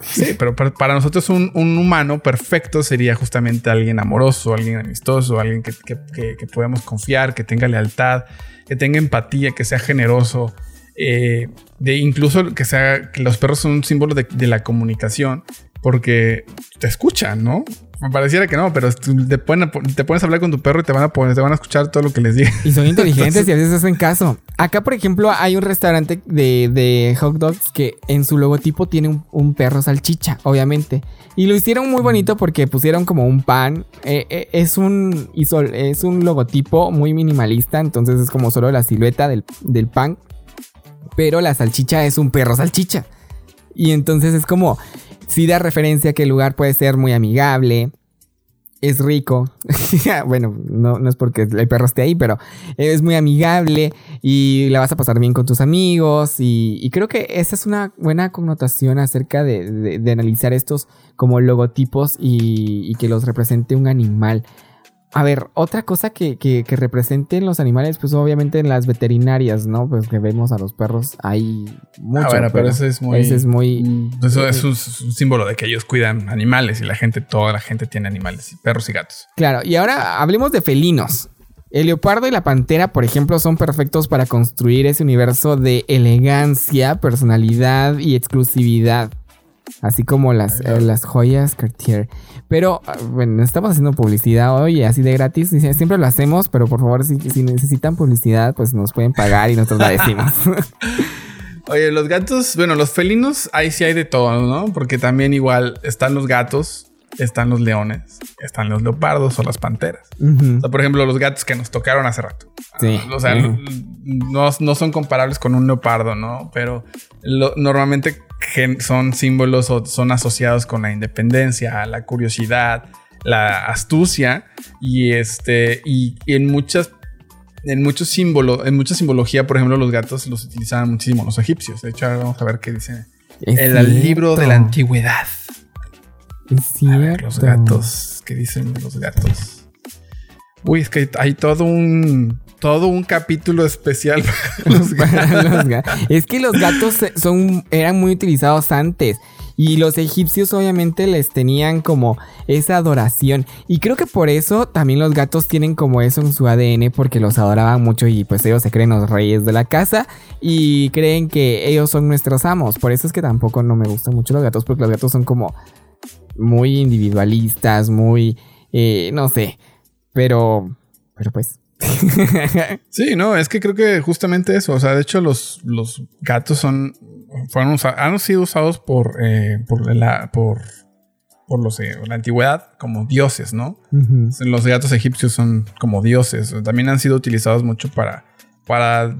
sí, pero para, nosotros un, humano perfecto sería justamente alguien amoroso, alguien amistoso, alguien que, que, podamos confiar, que tenga lealtad, que tenga empatía, que sea generoso. Eh, de incluso que sea que los perros son un símbolo de, de la comunicación porque te escuchan, ¿no? Me pareciera que no, pero te, pones a hablar con tu perro y te van a poner, te van a escuchar todo lo que les digas. Y son inteligentes y a veces hacen caso. Acá, por ejemplo, hay un restaurante de, hot dogs que en su logotipo tiene un, perro salchicha, obviamente. Y lo hicieron muy bonito porque pusieron como un pan. Eh, eh, es, un, es un logotipo muy minimalista, entonces es como solo la silueta del, del pan. Pero la salchicha es un perro salchicha. Y entonces es como sí da referencia que el lugar puede ser muy amigable, es rico. bueno, no, no, es porque el perro esté ahí, pero es muy amigable y la vas a pasar bien con tus amigos. Y, creo que esa es una buena connotación acerca de, analizar estos como logotipos y, que los represente un animal. A ver, otra cosa que, que, que, representen los animales, pues obviamente en las veterinarias, ¿no? Pues que vemos a los perros hay mucho. Ah, bueno, pero, ese es muy. Ese es muy. Mm, eso es un, un, símbolo de que ellos cuidan animales y la gente, toda la gente tiene animales, perros y gatos. Claro, y ahora hablemos de felinos. El leopardo y la pantera, por ejemplo, son perfectos para construir ese universo de elegancia, personalidad y exclusividad. Así como las, eh, las joyas Cartier. Pero, ah, bueno, estamos haciendo publicidad hoy, así de gratis. Siempre lo hacemos, pero por favor, si, si necesitan publicidad, pues nos pueden pagar y nosotros la decimos. Oye, los gatos, bueno, los felinos, ahí sí hay de todo, ¿no? Porque también igual están los gatos, están los leones, están los leopardos o las panteras. Uh -huh. o sea, por ejemplo, los gatos que nos tocaron hace rato. Sí. O sea, uh -huh. no, no, son comparables con un leopardo, ¿no? Pero lo, normalmente son símbolos o son asociados con la independencia, la curiosidad, la astucia y este y, y en muchas en muchos símbolos, en mucha simbología, por ejemplo, los gatos los utilizaban muchísimo los egipcios. De hecho, ahora vamos a ver qué dice el libro de la antigüedad. Es cierto. ver, los gatos. ¿Qué dicen los gatos? Uy, es que hay todo un. Todo un capítulo especial para los gatos. Es que los gatos son, eran muy utilizados antes. Y los egipcios obviamente les tenían como esa adoración. Y creo que por eso también los gatos tienen como eso en su ADN. Porque los adoraban mucho y pues ellos se creen los reyes de la casa. Y creen que ellos son nuestros amos. Por eso es que tampoco no me gustan mucho los gatos. Porque los gatos son como muy individualistas, muy... eh, no sé. Pero... Pero pues... Sí, no, es que creo que justamente eso. O sea, de hecho, los, los gatos son. Fueron usa- han sido usados por, eh, por la. por. por los, eh, la antigüedad como dioses, ¿no? Los gatos egipcios son como dioses. También han sido utilizados mucho para. para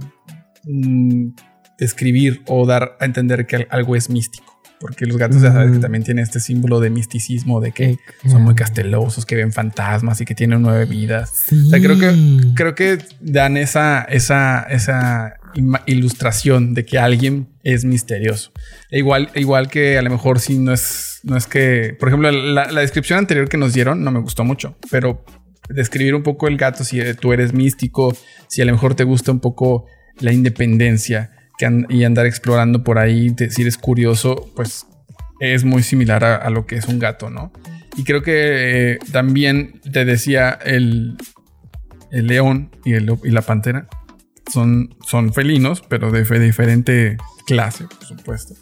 mm, describir o dar a entender que al- algo es místico. Porque los gatos ya sabes que Ujú. también tienen este símbolo de misticismo, de que son muy castelosos, que ven fantasmas y que tienen nueve vidas. Sí. O sea, creo que, creo que dan esa, esa, esa ilustración de que alguien es misterioso. E igual, igual que a lo mejor si no es, no es que, por ejemplo, la, la descripción anterior que nos dieron no me gustó mucho, pero describir un poco el gato, si tú eres místico, si a lo mejor te gusta un poco la independencia que an- y andar explorando por ahí, te- si eres curioso, pues es muy similar a, a lo que es un gato, ¿no? Y creo que eh, también te decía el, el león y, el, y la pantera son, son felinos, pero de, fe- diferente clase, por supuesto.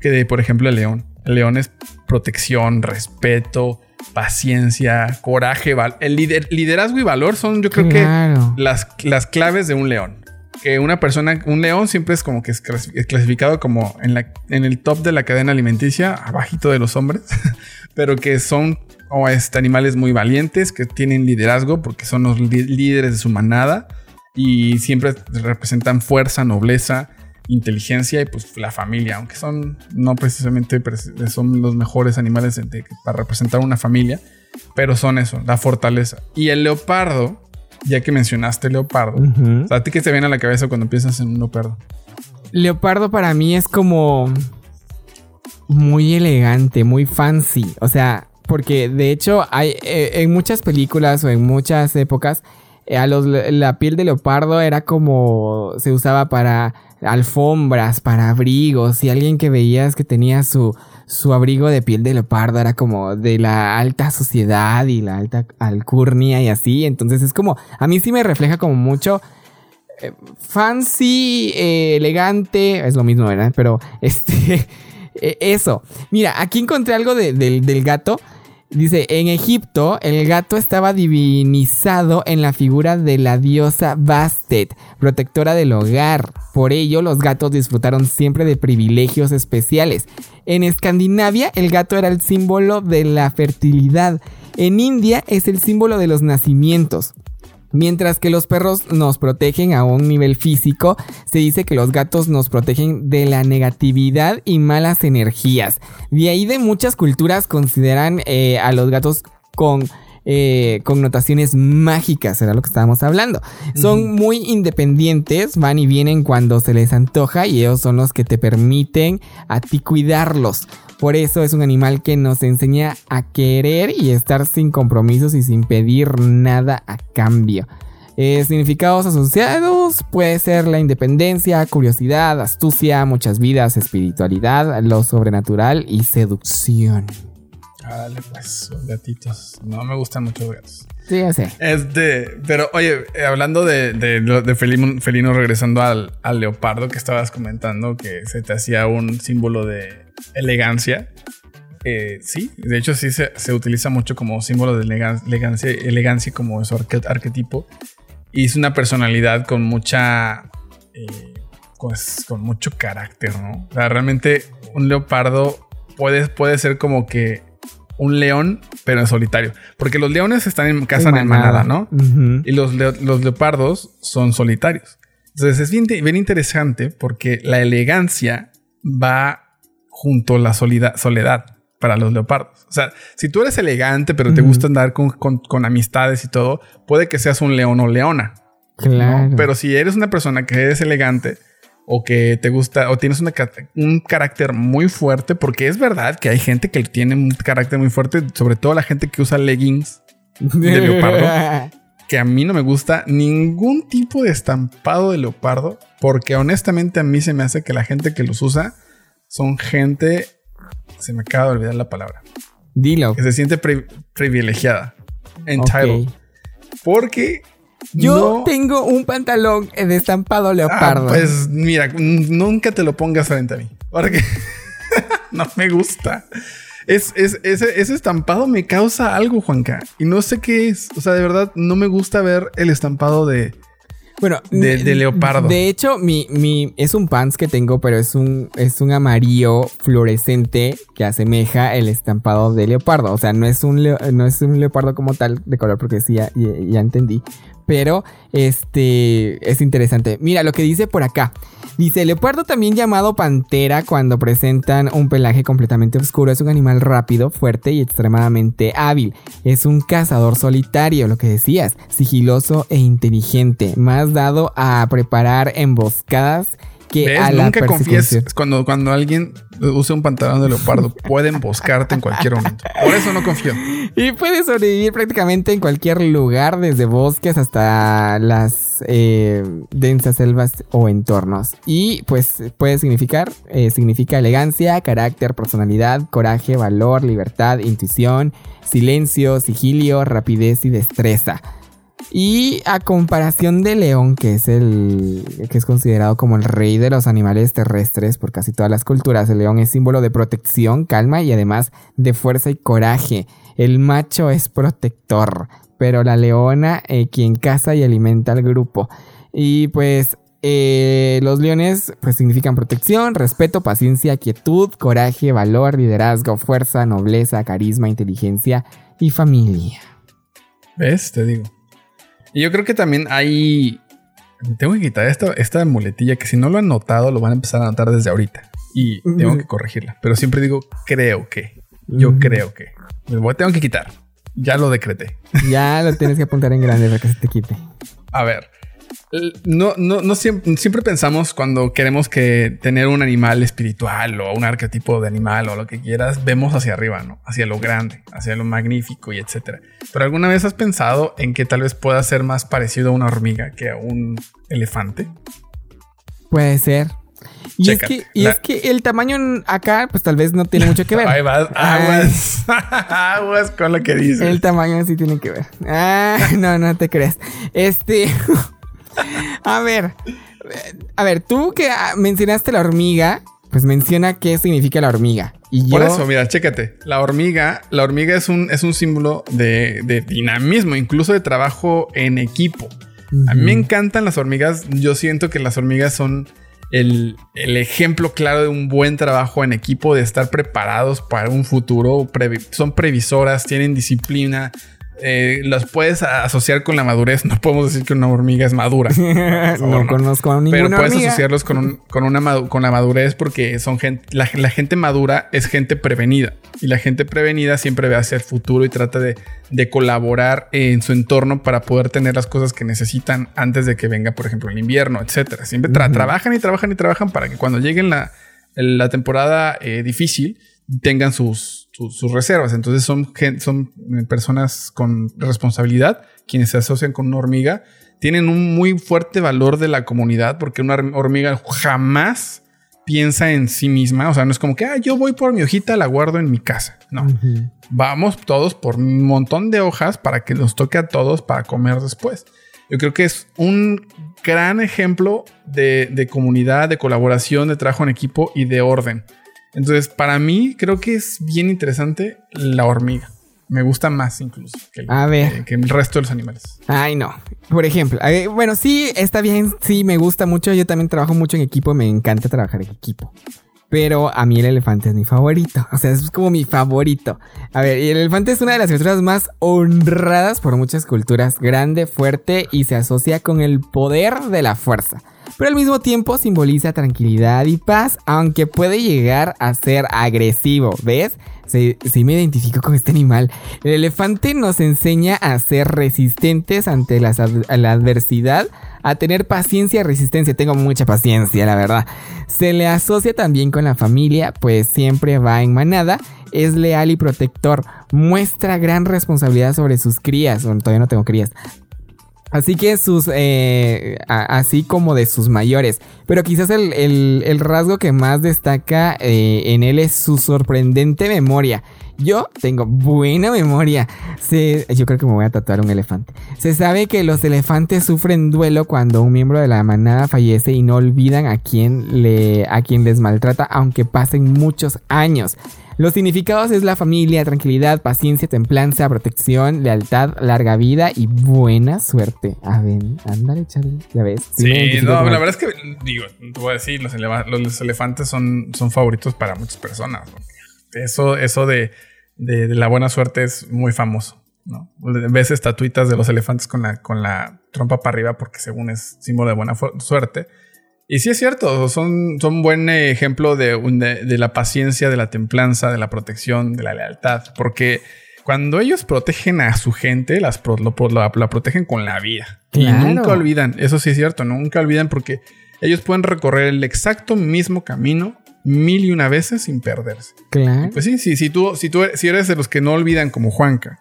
Que de, por ejemplo, el león. El león es protección, respeto, paciencia, coraje, el lider- liderazgo y valor son, yo creo Claro. que las, las claves de un león. Que una persona, un león siempre es como que es clasi- es clasificado como en, la, en el top de la cadena alimenticia, abajito de los hombres, pero que son o este, animales muy valientes, que tienen liderazgo porque son los líderes de su manada y siempre representan fuerza, nobleza, inteligencia y pues la familia, aunque son no precisamente son los mejores animales para representar una familia, pero son eso, la fortaleza. Y el leopardo, ya que mencionaste leopardo, Ujú. o sea, ¿a ti qué te viene a la cabeza cuando piensas en un leopardo? Leopardo para mí es como muy elegante, muy fancy. O sea, porque de hecho hay eh, en muchas películas o en muchas épocas eh, a los, la piel de leopardo era como se usaba para alfombras, para abrigos y alguien que veías que tenía su su abrigo de piel de leopardo era como de la alta sociedad y la alta alcurnia y así, entonces es como a mí sí me refleja como mucho eh, fancy, eh, elegante, es lo mismo, ¿verdad? Pero este, eh, eso. Mira, aquí encontré algo de- del, del gato. Dice, en Egipto el gato estaba divinizado en la figura de la diosa Bastet, protectora del hogar. Por ello los gatos disfrutaron siempre de privilegios especiales. En Escandinavia el gato era el símbolo de la fertilidad. En India es el símbolo de los nacimientos. Mientras que los perros nos protegen a un nivel físico, se dice que los gatos nos protegen de la negatividad y malas energías. De ahí de muchas culturas consideran eh, a los gatos con eh, connotaciones mágicas, era lo que estábamos hablando. Son muy independientes, van y vienen cuando se les antoja y ellos son los que te permiten a ti cuidarlos. Por eso es un animal que nos enseña a querer y estar sin compromisos y sin pedir nada a cambio. Eh, significados asociados puede ser la independencia, curiosidad, astucia, muchas vidas, espiritualidad, lo sobrenatural y seducción. Dale, pues, los gatitos. No me gustan mucho los gatos. Sí, ya sé. Este, pero oye, eh, hablando de, de, felino, felino, regresando al, al leopardo que estabas comentando, que se te hacía un símbolo de elegancia. Eh, sí, de hecho sí se, se utiliza mucho como símbolo de elegan- elegancia, elegancia como su arque- arquetipo. Y es una personalidad con mucha... eh, pues, con mucho carácter, ¿no? O sea, realmente un leopardo puede, puede ser como que un león, pero en solitario. Porque los leones están en cazan en manada, ¿no? Y los, los leopardos son solitarios. Entonces es bien, bien interesante porque la elegancia va junto a la soledad para los leopardos. O sea, si tú eres elegante, pero te gusta andar con, con- con amistades y todo, puede que seas un león o leona. ¿no? Claro. Pero si eres una persona que eres elegante o que te gusta o tienes una un carácter muy fuerte, porque es verdad que hay gente que tiene un carácter muy fuerte, sobre todo la gente que usa leggings de leopardo. que a mí no me gusta ningún tipo de estampado de leopardo, porque honestamente a mí se me hace que la gente que los usa son gente, se me acaba de olvidar la palabra, Dilo. que se siente pri- privilegiada, entitled, Ok. porque Yo no- tengo un pantalón de estampado Ah, leopardo. pues mira, nunca te lo pongas frente a mí, porque no me gusta. Es, es- ese, ese estampado me causa algo, Juanca. Y no sé qué es. O sea, de verdad, no me gusta ver el estampado de, Bueno, de- de leopardo. De hecho, mi, mi, es un pants que tengo, pero es un, es un amarillo fluorescente que asemeja el estampado de leopardo. O sea, no es un, leo- no es un leopardo como tal de color, porque sí, ya- ya entendí. Pero este es interesante. Mira lo que dice por acá. Dice, leopardo también llamado pantera cuando presentan un pelaje completamente oscuro. Es un animal rápido, fuerte y extremadamente hábil. Es un cazador solitario, lo que decías, sigiloso e inteligente, más dado a preparar emboscadas que ¿Ves? a la Nunca confíes cuando, cuando alguien use un pantalón de leopardo. Puede emboscarte en cualquier momento. Por eso no confío. Y puede sobrevivir prácticamente en cualquier lugar, desde bosques hasta las eh, densas selvas o entornos. Y pues puede significar, eh, significa elegancia, carácter, personalidad, coraje, valor, libertad, intuición, silencio, sigilio, rapidez y destreza. Y a comparación de león, que es el que es considerado como el rey de los animales terrestres por casi todas las culturas, el león es símbolo de protección, calma y además de fuerza y coraje. El macho es protector, pero la leona eh, quien caza y alimenta al grupo. Y pues eh, los leones pues significan protección, respeto, paciencia, quietud, coraje, valor, liderazgo, fuerza, nobleza, carisma, inteligencia y familia. ¿Ves? Te digo. Y yo creo que también hay. Tengo que quitar esta, esta muletilla que si no lo han notado, lo van a empezar a notar desde ahorita. Y tengo que corregirla. Pero siempre digo, creo que. Yo creo que. Me voy- tengo que quitar. Ya lo decreté. Ya lo tienes que apuntar en grande para que se te quite. A ver. No, no, no siempre, siempre pensamos cuando queremos que tener un animal espiritual o un arquetipo de animal o lo que quieras, vemos hacia arriba, ¿no? Hacia lo grande, hacia lo magnífico y etcétera. Pero alguna vez has pensado en que tal vez pueda ser más parecido a una hormiga que a un elefante? Puede ser. Y, Chécate, es que, y la- es que el tamaño acá, pues tal vez no tiene mucho que ver. Ahí vas, aguas, aguas con lo que dices. El tamaño sí tiene que ver. Ah, no, no te crees. Este. a ver. A ver, tú que ah, mencionaste la hormiga, pues menciona qué significa la hormiga. Y Por yo- eso, mira, chécate. La hormiga, la hormiga es un, es un símbolo de, de dinamismo, incluso de trabajo en equipo. A mí me encantan las hormigas. Yo siento que las hormigas son el, el ejemplo claro de un buen trabajo en equipo, de estar preparados para un futuro. son previsoras, tienen disciplina, eh, las puedes asociar con la madurez. No podemos decir que una hormiga es madura. no, conozco a ninguna Pero puedes hormiga. asociarlos con, un- con una con la madurez porque son gente, la, la gente madura es gente prevenida y la gente prevenida siempre ve hacia el futuro y trata de, de colaborar en su entorno para poder tener las cosas que necesitan antes de que venga, por ejemplo, el invierno, etcétera. Siempre tra- trabajan y trabajan y trabajan para que cuando llegue la, la temporada eh, difícil tengan sus, sus, sus reservas. Entonces son, son eh, personas con responsabilidad quienes se asocian con una hormiga. Tienen un muy fuerte valor de la comunidad porque una hormiga jamás piensa en sí misma. O sea, no es como que ah, yo voy por mi hojita, la guardo en mi casa. No. Vamos todos por un montón de hojas para que nos toque a todos para comer después. Yo creo que es un gran ejemplo de, de comunidad, de colaboración, de trabajo en equipo y de orden. Entonces, para mí, creo que es bien interesante la hormiga. Me gusta más incluso que el, A ver. que- que el resto de los animales. Ay, no. Por ejemplo, eh, bueno, sí, está bien, sí, me gusta mucho. Yo también trabajo mucho en equipo, me encanta trabajar en equipo. Pero a mí el elefante es mi favorito. O sea, es como mi favorito. A ver, y el elefante es una de las criaturas más honradas por muchas culturas. Grande, fuerte y se asocia con el poder de la fuerza. Pero al mismo tiempo simboliza tranquilidad y paz, aunque puede llegar a ser agresivo. ¿Ves? Sí, me identifico con este animal. El elefante nos enseña a ser resistentes ante las la adversidad, a tener paciencia y resistencia. Tengo mucha paciencia, la verdad. Se le asocia también con la familia, pues siempre va en manada. Es leal y protector. Muestra gran responsabilidad sobre sus crías. Bueno, todavía no tengo crías. Así que sus, eh, así como de sus mayores. Pero quizás el, el- rasgo que más destaca eh, en él es su sorprendente memoria. Yo tengo buena memoria. Yo creo que me voy a tatuar un elefante. Se sabe que los elefantes sufren duelo cuando un miembro de la manada fallece y no olvidan a quien, le, a quien les maltrata, aunque pasen muchos años. Los significados es la familia, tranquilidad, paciencia, templanza, protección, lealtad, larga vida y buena suerte. A ver, ándale, Charlie, ya ves. Sí, no, la verdad es que, digo, te voy a decir, los, los elefantes son, son favoritos para muchas personas. Eso, eso de, de- de la buena suerte es muy famoso. ¿no? Ves estatuitas de los elefantes con la, con la trompa para arriba porque según es símbolo de buena suerte. Y sí es cierto, son, son buen ejemplo de, un- de, de la paciencia, de la templanza, de la protección, de la lealtad. Porque cuando ellos protegen a su gente, las pro- lo, la, la protegen con la vida. Claro. Y nunca olvidan, eso sí es cierto, nunca olvidan porque ellos pueden recorrer el exacto mismo camino mil y una veces sin perderse. Claro. Pues sí, sí, si tú, si tú si eres de los que no olvidan como Juanca,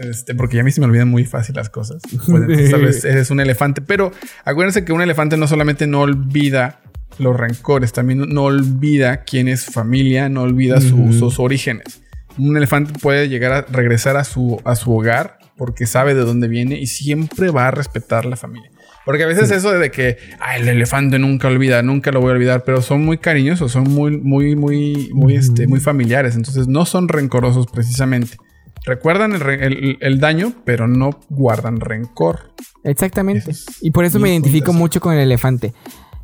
este, porque ya a mí se me olvidan muy fácil las cosas. Pues entonces tal vez eres un elefante. Pero acuérdense que un elefante no solamente no olvida los rencores, también no olvida quién es su familia, no olvida su- Ujú. sus orígenes. Un elefante puede llegar a regresar a su, a su hogar porque sabe de dónde viene y siempre va a respetar la familia. Porque a veces eso de que "Ay, el elefante nunca olvida, nunca lo voy a olvidar, pero son muy cariñosos, son muy, muy, muy, muy, este, muy familiares. Entonces no son rencorosos precisamente. Recuerdan el, re- el- el daño, pero no guardan rencor. Exactamente. Es Y por eso me identifico mucho con el elefante.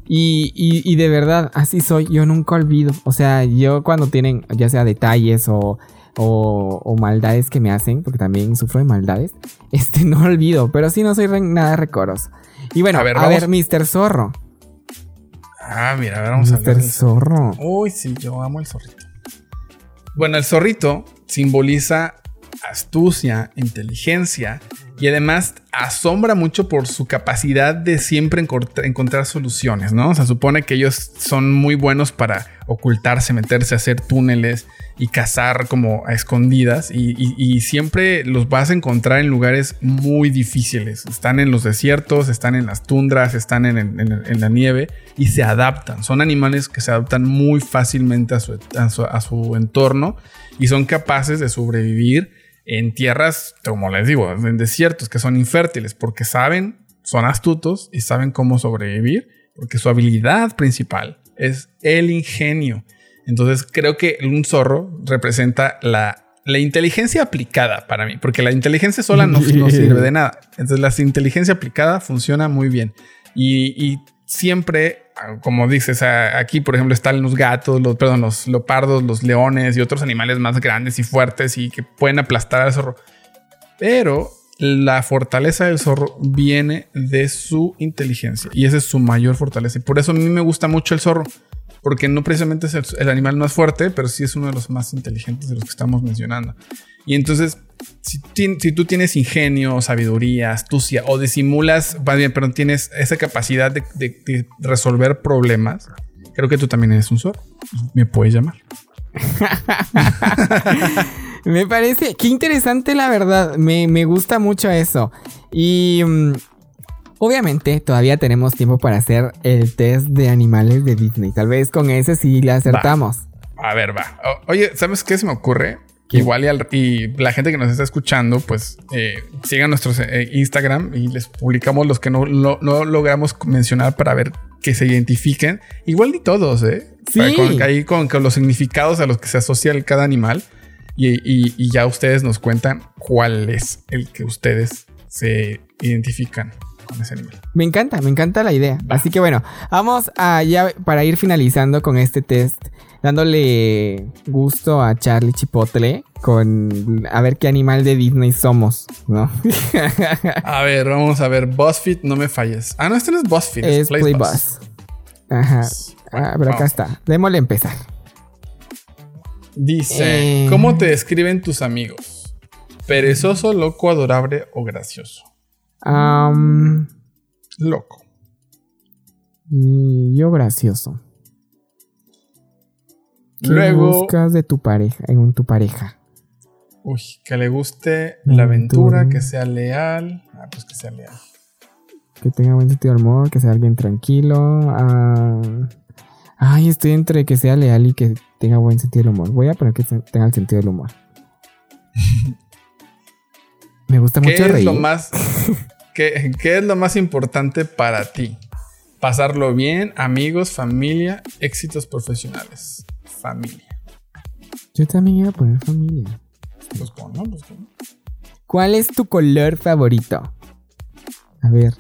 Y, y- y de verdad, así soy. Yo nunca olvido. O sea, yo cuando tienen ya sea detalles o, o, o maldades que me hacen, porque también sufro de maldades, este no olvido. Pero sí no soy re- nada recoroso. Y bueno, A a ver, ver, vamos- Mr. Zorro. Ah, mira, a ver, vamos a hablar Mr. Zorro. Uy, sí, yo amo el zorrito. Bueno, el zorrito simboliza astucia, inteligencia y además asombra mucho por su capacidad de siempre encont- encontrar soluciones, ¿no? O sea, supone que ellos son muy buenos para ocultarse, meterse, hacer túneles y cazar como a escondidas y, siempre los vas a encontrar en lugares muy difíciles. Están en los desiertos, están en las tundras, están en, la nieve y se adaptan. Son animales que se adaptan muy fácilmente a a su- a su entorno y son capaces de sobrevivir en tierras, como les digo, en desiertos que son infértiles porque saben, son astutos y saben cómo sobrevivir porque su habilidad principal es el ingenio. Entonces creo que un zorro representa la, la inteligencia aplicada para mí, porque la inteligencia sola no, no sirve de nada. Entonces la inteligencia aplicada funciona muy bien. Y, y siempre, como dices, aquí por ejemplo están los gatos, los, perdón, los leopardos, los leones y otros animales más grandes y fuertes y que pueden aplastar al zorro. Pero la fortaleza del zorro viene de su inteligencia y esa es su mayor fortaleza. Y por eso a mí me gusta mucho el zorro, porque no precisamente es el, el animal más fuerte, pero sí es uno de los más inteligentes de los que estamos mencionando. Y entonces, si, ti- si tú tienes ingenio, sabiduría, astucia o disimulas, más bien, pero tienes esa capacidad de, de- de resolver problemas, creo que tú también eres un zorro. Me puedes llamar. Me parece, qué interesante la verdad, me, me gusta mucho eso. Y mm, obviamente todavía tenemos tiempo para hacer el test de animales de Disney. Tal vez con ese sí le acertamos. A ver, va. O- oye, ¿sabes qué se me ocurre? ¿Qué? Igual y, al- y la gente que nos está escuchando, pues eh, sigan nuestro Instagram y les publicamos los que no, lo- no logramos mencionar para ver que se identifiquen. Igual ni todos, ¿eh? Sí. Con- ahí con, con los significados a los que se asocia el- cada animal. Y, y- y ya ustedes nos cuentan cuál es el que ustedes se identifican con ese animal. Me encanta, me encanta la idea. Así que bueno, vamos a ya para ir finalizando con este test, dándole gusto a Charlie Chipotle con a ver qué animal de Disney somos, ¿no? A ver, vamos a ver. BuzzFeed, no me falles. Ah, no, este no es BuzzFeed. es. Playbuzz. Ajá. Bueno, Ah, pero acá vamos. está. Démosle empezar. Dice, Eh. ¿cómo te describen tus amigos? Perezoso, loco, adorable o gracioso. Loco. y yo gracioso. ¿Qué Luego, buscas de tu pareja, en tu pareja? uy, que le guste la aventura, Aventura. que sea leal. Ah, pues que sea leal. Que tenga buen sentido del humor, que sea alguien tranquilo. ah, ay, estoy entre que sea leal y que tenga buen sentido del humor. Voy a poner que tenga el sentido del humor. Me gusta ¿Qué mucho es reír. lo más, qué, qué es lo más importante para ti? Pasarlo bien, amigos, familia, éxitos profesionales. Familia. Yo también iba a poner familia. Pues ponlo, pues ponlo. ¿Cuál es tu color favorito? A ver.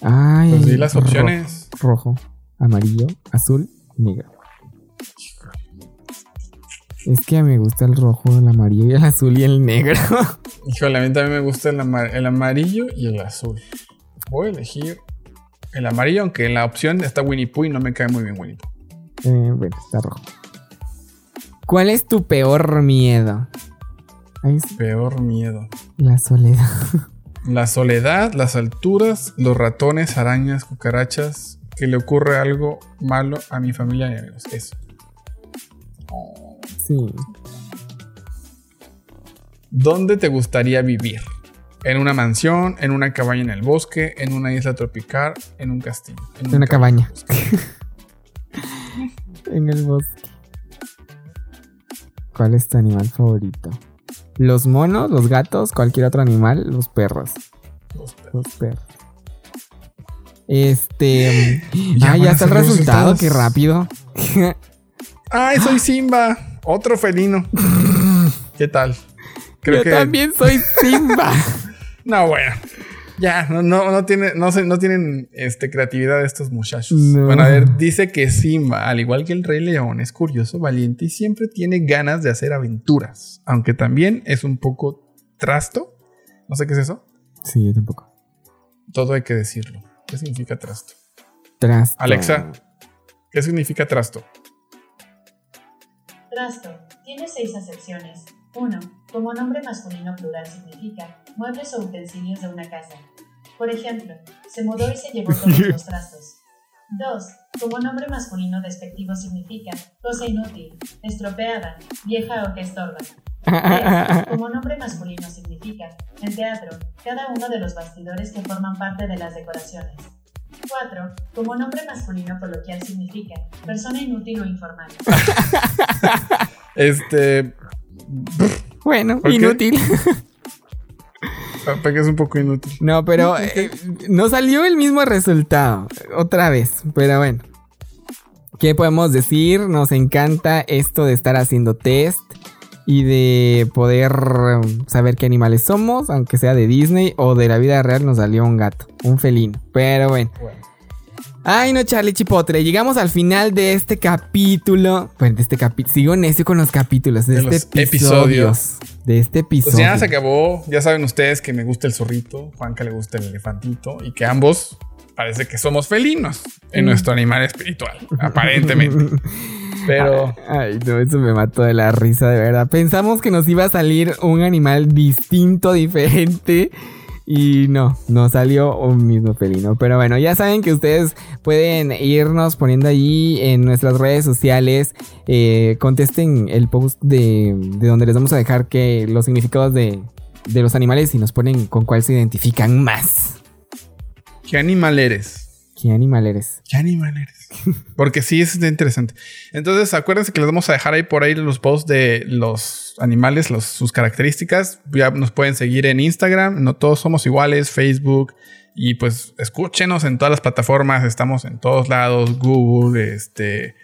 Ay. Pues di las rojo, opciones. Rojo, amarillo, azul, negro. Es que me gusta el rojo, el amarillo y el azul y el negro. Híjole, a mí también me gusta el, amar- el amarillo y el azul. Voy a elegir el amarillo, aunque en la opción está Winnie Pooh y no me cae muy bien Winnie Pooh. Eh, bueno, está rojo. ¿Cuál es tu peor miedo? Peor miedo. la soledad. La soledad, las alturas, los ratones, arañas, cucarachas. Que le ocurre algo malo a mi familia y amigos. Eso. Sí. ¿Dónde te gustaría vivir? ¿En una mansión? ¿En una cabaña en el bosque? ¿En una isla tropical? ¿En un castillo? En una cabaña. en el bosque. ¿Cuál es tu animal favorito? Los monos, los gatos, cualquier otro animal, los perros. Los perros. Los perros. Este. Ah, ya está el resultado, resultados. qué rápido. ¡Ay, soy Simba! Otro felino. ¿Qué tal? Yo también soy Simba. No, bueno. Ya, no, no, no, tiene, no, no tienen este, creatividad estos muchachos. No. Bueno, a ver, dice que Simba, al igual que el Rey León, es curioso, valiente y siempre tiene ganas de hacer aventuras. Aunque también es un poco trasto. No sé qué es eso. sí, yo tampoco. Todo hay que decirlo. ¿Qué significa trasto? Trasto. Alexa, ¿qué significa trasto? Trasto. Tiene seis acepciones. 1. Como nombre masculino plural significa muebles o utensilios de una casa. Por ejemplo, se mudó y se llevó todos los trastos. 2. Como nombre masculino despectivo significa cosa inútil, estropeada, vieja o que estorba. 3. Como nombre masculino significa, en teatro, cada uno de los bastidores que forman parte de las decoraciones. 4. Como nombre masculino coloquial significa, persona inútil o informal. Este. Bueno, inútil. Porque es un poco inútil. No, pero eh, no salió el mismo resultado. Otra vez. Pero bueno. ¿Qué podemos decir? Nos encanta esto de estar haciendo test y de poder um, saber qué animales somos, aunque sea de Disney o de la vida real nos salió un gato, un felino. Pero bueno. Bueno. Ay, no, Charlie Chipotle. Llegamos al final de este capítulo. Bueno, de este capítulo. Sigo necio con los capítulos. De, De este los episodio. episodios. De este episodio. Pues ya se acabó. Ya saben ustedes que me gusta el zorrito, Juanca le gusta el elefantito y que ambos parece que somos felinos en Mm. nuestro animal espiritual, aparentemente. Pero Ay, no, eso me mató de la risa, de verdad. Pensamos que nos iba a salir un animal distinto, diferente. Y no, no salió un mismo felino. Pero bueno, ya saben que ustedes pueden irnos poniendo allí en nuestras redes sociales. eh, contesten el post de, de donde les vamos a dejar que los significados de, de los animales y nos ponen con cuál se identifican más. ¿qué animal eres? ¿Qué animal eres? ¿Qué animal eres? Porque sí, es interesante. Entonces, acuérdense que les vamos a dejar ahí por ahí los posts de los animales, los- sus características. Ya nos pueden seguir en Instagram, no todos somos iguales, Facebook. Y pues escúchenos en todas las plataformas, estamos en todos lados, Google, este,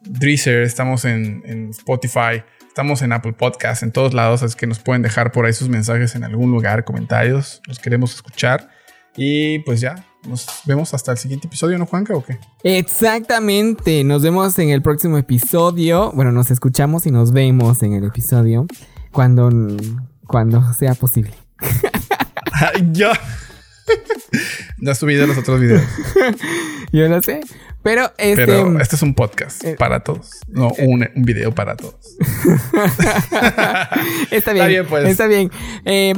Drizzer, estamos en, Spotify, estamos en Apple Podcast, en todos lados, así que nos pueden dejar por ahí sus mensajes en algún lugar, comentarios, los queremos escuchar. Y pues ya, nos vemos hasta el siguiente episodio, ¿no, Juanca? ¿O qué? Exactamente, nos vemos en el próximo episodio. Bueno, nos escuchamos y nos vemos en el episodio cuando, cuando sea posible. Ya. No has subido los otros videos. Yo lo sé, pero este... Pero este es un podcast eh, para todos. No un, un video para todos. está bien, Está bien, pues. Está bien. Eh,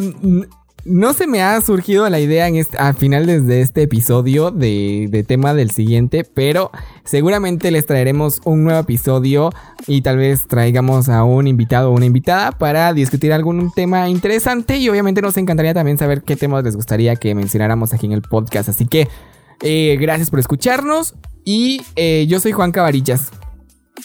no se me ha surgido la idea en este, al final desde este episodio de, de tema del siguiente, pero seguramente les traeremos un nuevo episodio y tal vez traigamos a un invitado o una invitada para discutir algún tema interesante y obviamente nos encantaría también saber qué temas les gustaría que mencionáramos aquí en el podcast. Así que eh, gracias por escucharnos y eh, yo soy Juan Cabarillas.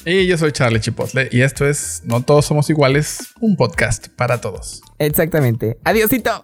Y yo soy Charlie Chipotle y esto es No Todos Somos Iguales, un podcast para todos. Exactamente. Adiosito.